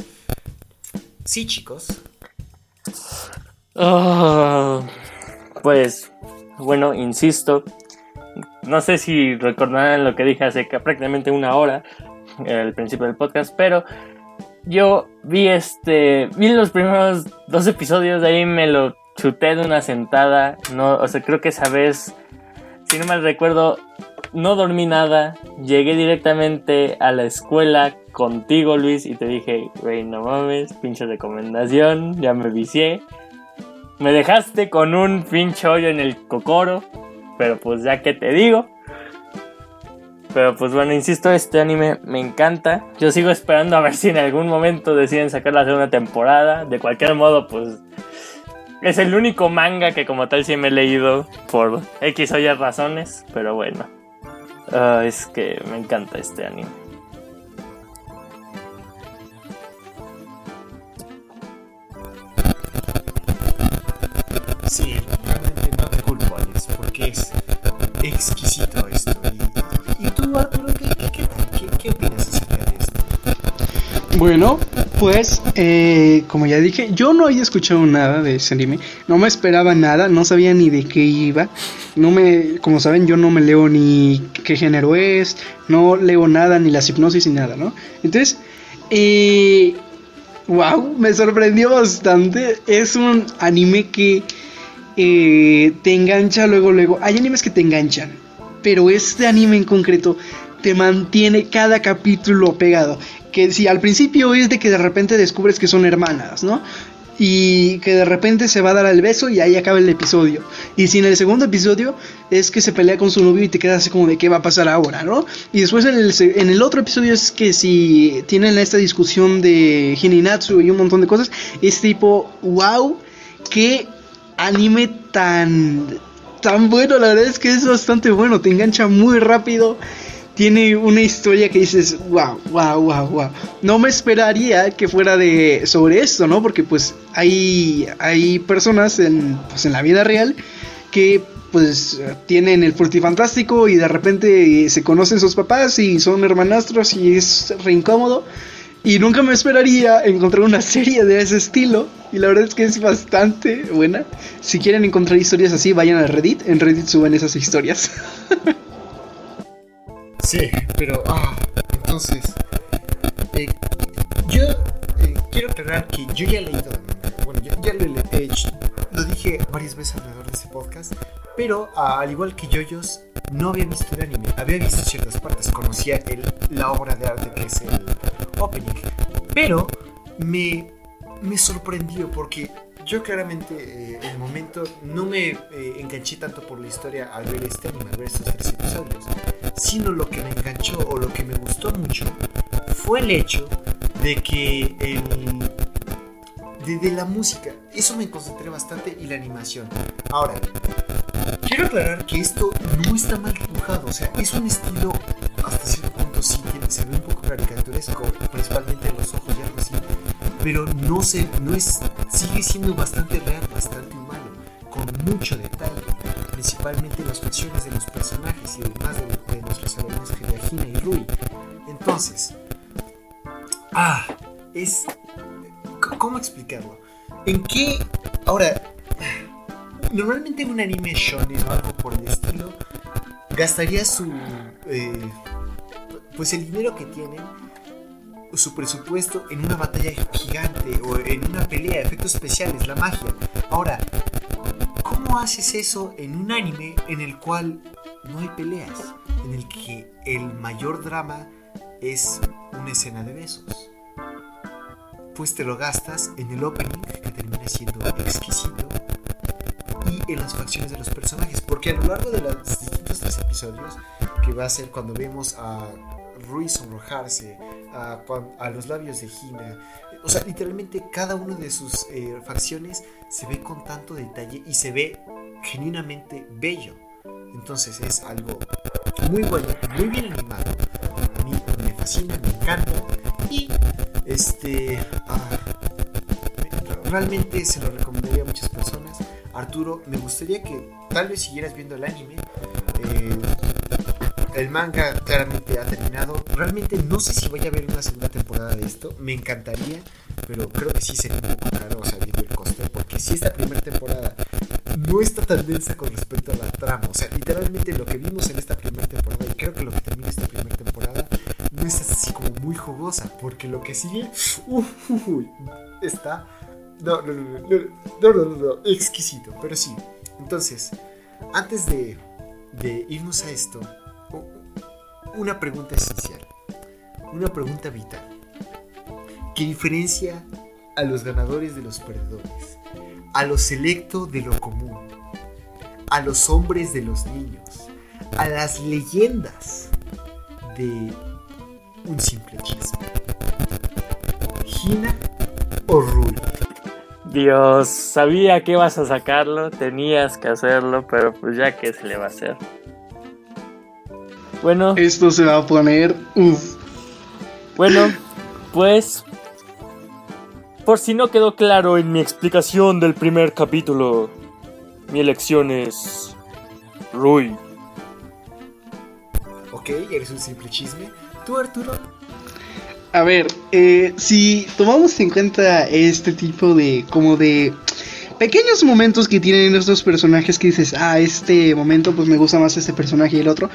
sí chicos,
Ah, pues, bueno, insisto. No sé si recordarán lo que dije hace ca- prácticamente una hora al principio del podcast, pero yo vi este. Vi los primeros dos episodios, de ahí me lo chuté de una sentada. No, o sea, creo que esa vez, si no mal recuerdo, no dormí nada. Llegué directamente a la escuela contigo, Luis, y te dije, güey, no mames, pinche recomendación, ya me vicié. Me dejaste con un pinche hoyo en el cocoro. Pero pues ya que te digo. Pero pues bueno, insisto, este anime me encanta. Yo sigo esperando a ver si en algún momento deciden sacar la segunda temporada. De cualquier modo, pues es el único manga que como tal sí me he leído por X o Y razones. Pero bueno, Ah, es que me encanta este anime.
Exquisito esto. ¿Y, tú, Arturo, qué, opinas acerca de esto?
Bueno, pues, eh, como ya dije, yo no había escuchado nada de ese anime, no me esperaba nada, no sabía ni de qué iba, no me, como saben, yo no me leo ni qué género es, no leo nada, ni las hipnosis ni nada, ¿no? Entonces, eh, wow, me sorprendió bastante, es un anime que eh, te engancha luego, luego, hay animes que te enganchan, pero este anime en concreto te mantiene cada capítulo pegado. Que si al principio es de que de repente descubres que son hermanas, ¿no? Y que de repente se va a dar el beso y ahí acaba el episodio. Y si en el segundo episodio es que se pelea con su novio y te quedas así como de qué va a pasar ahora, ¿no? Y después en el, en el otro episodio es que si tienen esta discusión de Hininatsu y un montón de cosas, es tipo, wow, qué anime tan tan bueno, la verdad es que es bastante bueno, te engancha muy rápido. Tiene una historia que dices, wow, wow, wow, wow. No me esperaría que fuera de sobre esto, ¿no? Porque pues hay, hay personas en, pues, en la vida real que pues tienen el frutifantástico y de repente se conocen sus papás y son hermanastros y es re incómodo. Y nunca me esperaría encontrar una serie de ese estilo. Y la verdad es que es bastante buena. Si quieren encontrar historias así, vayan a Reddit. En Reddit suben esas historias. (laughs)
Sí, pero, ah, entonces, eh, yo eh, quiero aclarar que yo ya he leído. Bueno, yo ya lo he, lo lo dije varias veces alrededor de este podcast, pero ah, al igual que Yoyos, no había visto el anime, había visto ciertas partes, conocía el, la obra de arte que es el opening, pero me, me sorprendió porque yo claramente eh, en el momento no me eh, enganché tanto por la historia al ver este anime, al ver estos tres episodios, sino lo que me enganchó o lo que me gustó mucho fue el hecho de que el, de, de la música, eso me concentré bastante y la animación. Ahora, quiero aclarar que esto no está mal dibujado, o sea, es un estilo hasta cierto punto sí que se ve un poco caricaturesco, principalmente en los ojos y algo así, pero no se, no es, sigue siendo bastante real, bastante humano, con mucho detalle, principalmente en las facciones de los personajes y además de, de nuestros hermanos Gina y Rui. Entonces, ah, es, ¿cómo explicarlo? ¿En qué, ahora, normalmente en un anime shonen o algo por el estilo, gastaría su, eh, pues el dinero que tienen, su presupuesto en una batalla gigante o en una pelea, efectos especiales, la magia. Ahora, ¿cómo haces eso en un anime en el cual no hay peleas? En el que el mayor drama es una escena de besos. Pues te lo gastas en el opening, que termina siendo exquisito, y en las facciones de los personajes. Porque a lo largo de los distintos tres episodios, que va a ser cuando vemos a Rui sonrojarse, a, a los labios de Gina, o sea, literalmente cada una de sus eh, facciones se ve con tanto detalle y se ve genuinamente bello. Entonces es algo muy bueno, muy bien animado. A mí me fascina, me encanta. Y este. ah, realmente se lo recomendaría a muchas personas. Arturo, me gustaría que tal vez siguieras viendo el anime. Eh, el manga claramente ha terminado. Realmente no sé si voy a ver una segunda temporada de esto. Me encantaría, pero creo que sí sería un poco caro, o sea, viendo el coste. Porque si esta primera temporada no está tan densa con respecto a la trama. O sea, literalmente lo que vimos en esta primera temporada, y creo que lo que no es así como muy jugosa, porque lo que sigue está no no no, no no, no, no, exquisito, pero sí. Entonces, antes de, de irnos a esto, una pregunta esencial, una pregunta vital, que diferencia a los ganadores de los perdedores, a lo selecto de lo común, a los hombres de los niños, a las leyendas de un simple chisme. Gina o Rui.
Dios, sabía que ibas a sacarlo, tenías que hacerlo, pero pues ya que se le va a hacer. Bueno,
Esto se va a poner. Uf.
bueno, pues por si no quedó claro en mi explicación del primer capítulo, mi elección es Rui.
Ok, eres un simple chisme. ¿Tú, Arturo?
A ver, eh, si tomamos en cuenta este tipo de como de pequeños momentos que tienen estos personajes que dices, ah, este momento pues me gusta más este personaje y el otro.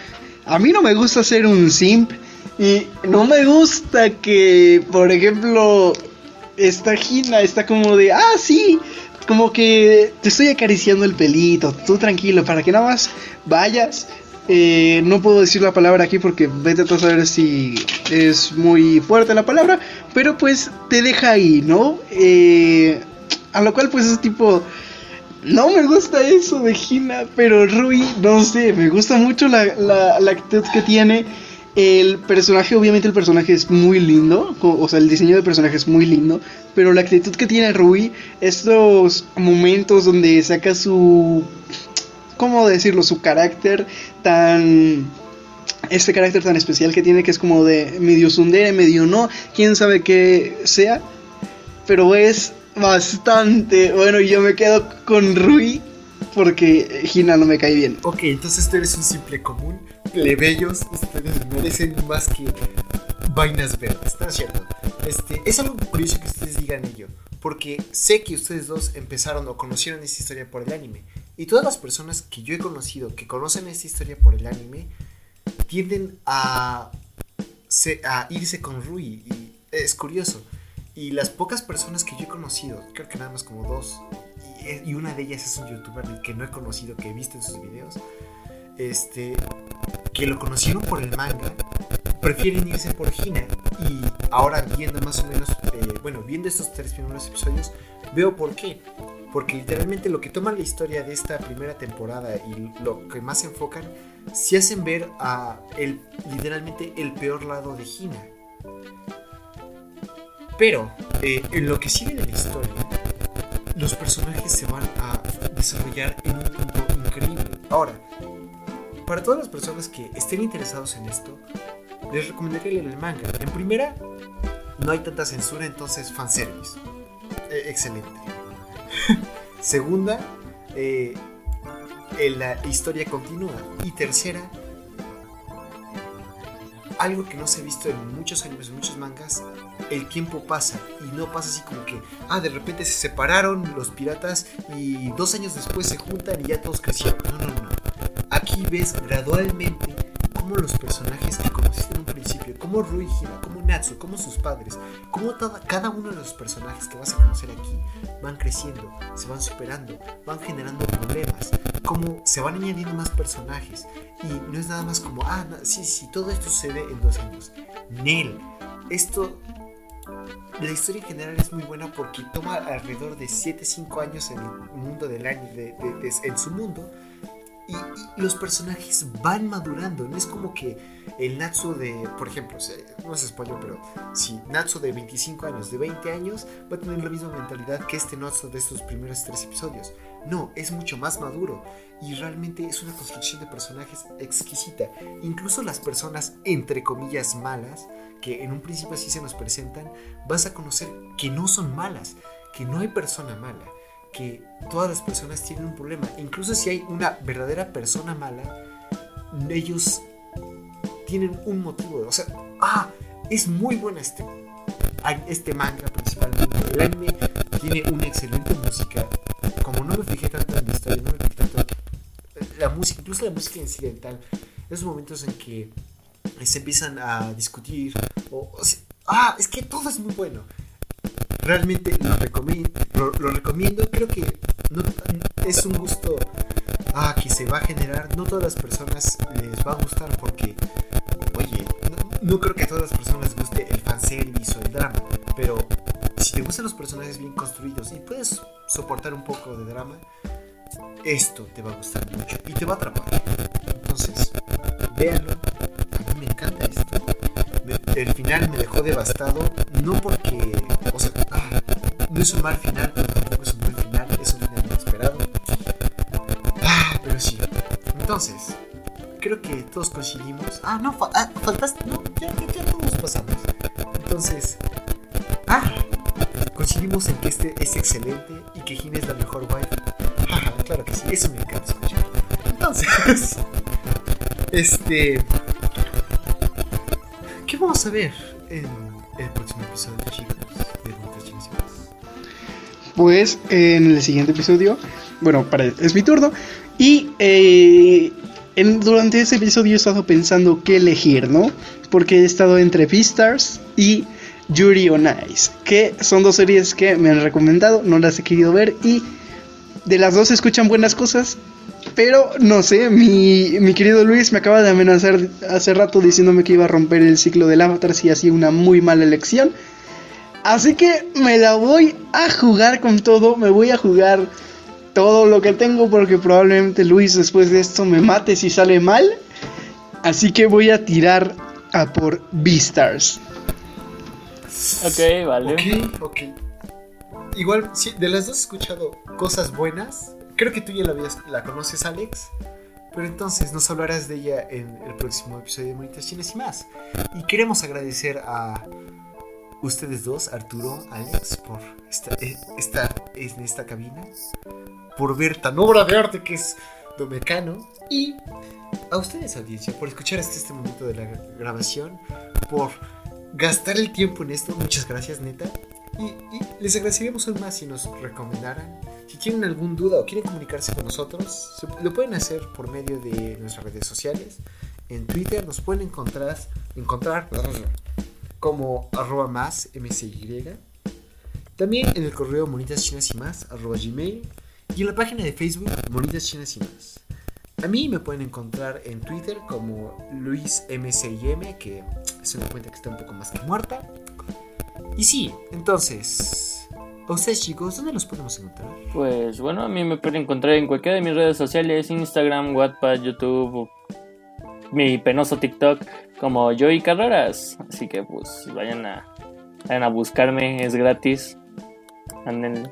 A mí no me gusta ser un simp y no me gusta que, por ejemplo, esta Gina está como de, ah, sí, como que te estoy acariciando el pelito, tú tranquilo, para que nada más vayas. Eh, no puedo decir la palabra aquí porque vete a saber si es muy fuerte la palabra, pero pues te deja ahí, ¿no? Eh, a lo cual pues es tipo... No me gusta eso de Gina, pero Rui, no sé, me gusta mucho la, la, la actitud que tiene. El personaje, obviamente el personaje es muy lindo, o, sea, el diseño de personaje es muy lindo, pero la actitud que tiene Rui, estos momentos donde saca su, ¿cómo decirlo? Su carácter tan... Este carácter tan especial que tiene que es como de medio sundere, medio no, quién sabe qué sea, pero es bastante bueno. Yo me quedo con Rui porque Gina no me cae bien.
Ok, entonces tú eres un simple común. Plebeyos, ustedes merecen más que vainas verdes, ¿está cierto? Este, es algo curioso que ustedes digan ello, porque sé que ustedes dos empezaron o conocieron esta historia por el anime. Y todas las personas que yo he conocido que conocen esta historia por el anime tienden a, se- irse con Rui. Y es curioso. Y las pocas personas que yo he conocido, creo que nada más como dos, y, una de ellas es un youtuber que no he conocido, que he visto en sus videos, este, que lo conocieron por el manga, prefieren irse por Hina. Y ahora viendo más o menos, eh, bueno, viendo estos tres primeros episodios, veo por qué. Porque literalmente lo que toma la historia de esta primera temporada y lo que más se enfocan, se hacen ver a el, literalmente el peor lado de Hina. Pero eh, en lo que sigue de la historia, los personajes se van a desarrollar en un punto increíble. Ahora, para todas las personas que estén interesados en esto, les recomendaría leer el manga. En primera, no hay tanta censura, entonces fanservice. Eh, excelente. (laughs) Segunda, eh, la historia continúa. Y tercera, algo que no se ha visto en muchos animes, en muchos mangas, el tiempo pasa y no pasa así como que, ah, de repente se separaron los piratas y dos años después se juntan y ya todos crecieron. No, no, no. Aquí ves gradualmente cómo los personajes que conociste en un principio, como Rui como Natsu, como sus padres, como cada uno de los personajes que vas a conocer aquí van creciendo, se van superando, van generando problemas, como se van añadiendo más personajes y no es nada más como, ah, sí, sí, todo esto sucede en dos años. Nel, esto la historia en general es muy buena porque toma alrededor de 7-5 años en el mundo del anime, en su mundo, y, los personajes van madurando. No es como que el Natsu de, por ejemplo, no es spoiler, pero si Natsu de 25 años, de 20 años, va a tener la misma mentalidad que este Natsu de estos primeros tres episodios. No, es mucho más maduro y realmente es una construcción de personajes exquisita. Incluso las personas, entre comillas, malas, que en un principio así se nos presentan, vas a conocer que no son malas, que no hay persona mala que todas las personas tienen un problema. Incluso si hay una verdadera persona mala, ellos tienen un motivo. O sea, ah, es muy buena este, este manga principalmente. El tiene una excelente música. Como no me fijé tanto en la historia, no me fijé tanto la música, incluso la música incidental. Esos momentos en que se empiezan a discutir. O, ah, es que todo es muy bueno realmente lo recomiendo, lo, recomiendo. Creo que es un gusto ah, que se va a generar. No todas las personas les va a gustar porque, oye, no, creo que a todas las personas les guste el fanservice o el drama. Pero si te gustan los personajes bien construidos y puedes soportar un poco de drama, esto te va a gustar mucho y te va a atrapar. Entonces, véanlo. A mí me encanta esto. el final me dejó devastado, no porque, o sea, no es un mal final, pero tampoco es un buen final, es un final inesperado. Ah, pero sí. Entonces, creo que todos coincidimos. Ah, no, ah, faltaste. No, ya, ya, todos pasamos. Entonces, ah, coincidimos en que este es excelente y que Gina es la mejor wife. Ah, claro que sí, eso me encanta escuchar. Entonces, (laughs) este. ¿Qué vamos a ver en el próximo episodio, chicos?
Pues en el siguiente episodio, bueno, para, es mi turno. Y eh, durante ese episodio he estado pensando qué elegir, ¿no? Porque he estado entre Beastars y Yuri on Ice, que son dos series que me han recomendado, no las he querido ver y de las dos se escuchan buenas cosas, pero no sé, mi, mi, querido Luis me acaba de amenazar hace rato diciéndome que iba a romper el ciclo del Avatar si hacía una muy mala elección. Así que me la voy a jugar con todo, me voy a jugar todo lo que tengo porque probablemente Luis después de esto me mate si sale mal. Así que voy a tirar a por Beastars.
Ok, vale.
Ok, ok. Igual, sí, de las dos he escuchado cosas buenas. Creo que tú ya la, la conoces, Alex. Pero entonces nos hablarás de ella en el próximo episodio de Monitas Chinas y más. Y queremos agradecer a ustedes dos, Arturo, Alex, por eh, estar en esta cabina, por ver tan obra de arte que es Domecano y a ustedes, audiencia, por escuchar hasta este momento de la grabación, por gastar el tiempo en esto. Muchas gracias, neta. Y, les agradeceríamos aún más si nos recomendaran. Si tienen alguna duda o quieren comunicarse con nosotros, lo pueden hacer por medio de nuestras redes sociales. En Twitter nos pueden encontrar, encontrar como arroba más msy También en el correo monitas chinas y más, arroba gmail. Y en la página de Facebook, monitas chinas y más. A mí me pueden encontrar en Twitter como LuisMCIM, que es una cuenta que está un poco más que muerta. Y sí, entonces, ¿a ustedes chicos, dónde los podemos encontrar?
Pues bueno, a mí me pueden encontrar en cualquiera de mis redes sociales, Instagram, WhatsApp, YouTube, mi penoso TikTok, como Joey Carreras. Así que pues vayan a, vayan a buscarme, es gratis. Anden.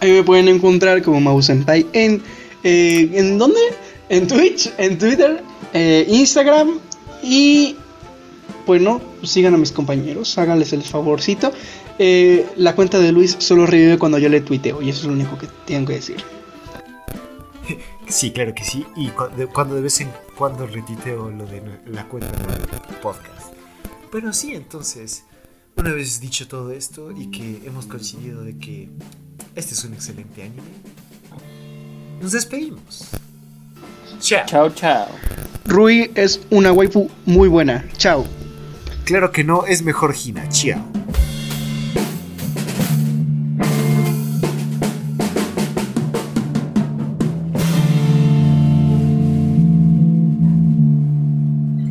Ahí me pueden encontrar como Mau Senpai en. eh, ¿En dónde? En Twitch, en Twitter, eh, Instagram y. Bueno, sigan a mis compañeros, háganles el favorcito. Eh, la cuenta de Luis solo revive cuando yo le tuiteo y eso es lo único que tengo que decir.
Sí, claro que sí. Y cu- de- cuando de vez en cuando retuiteo lo de la cuenta del podcast. Pero sí, entonces, una vez dicho todo esto y que hemos coincidido de que este es un excelente anime, nos despedimos. Chao.
Chao, chao.
Rui es una waifu muy buena. Chao.
Claro que no, es mejor Hina. Chao.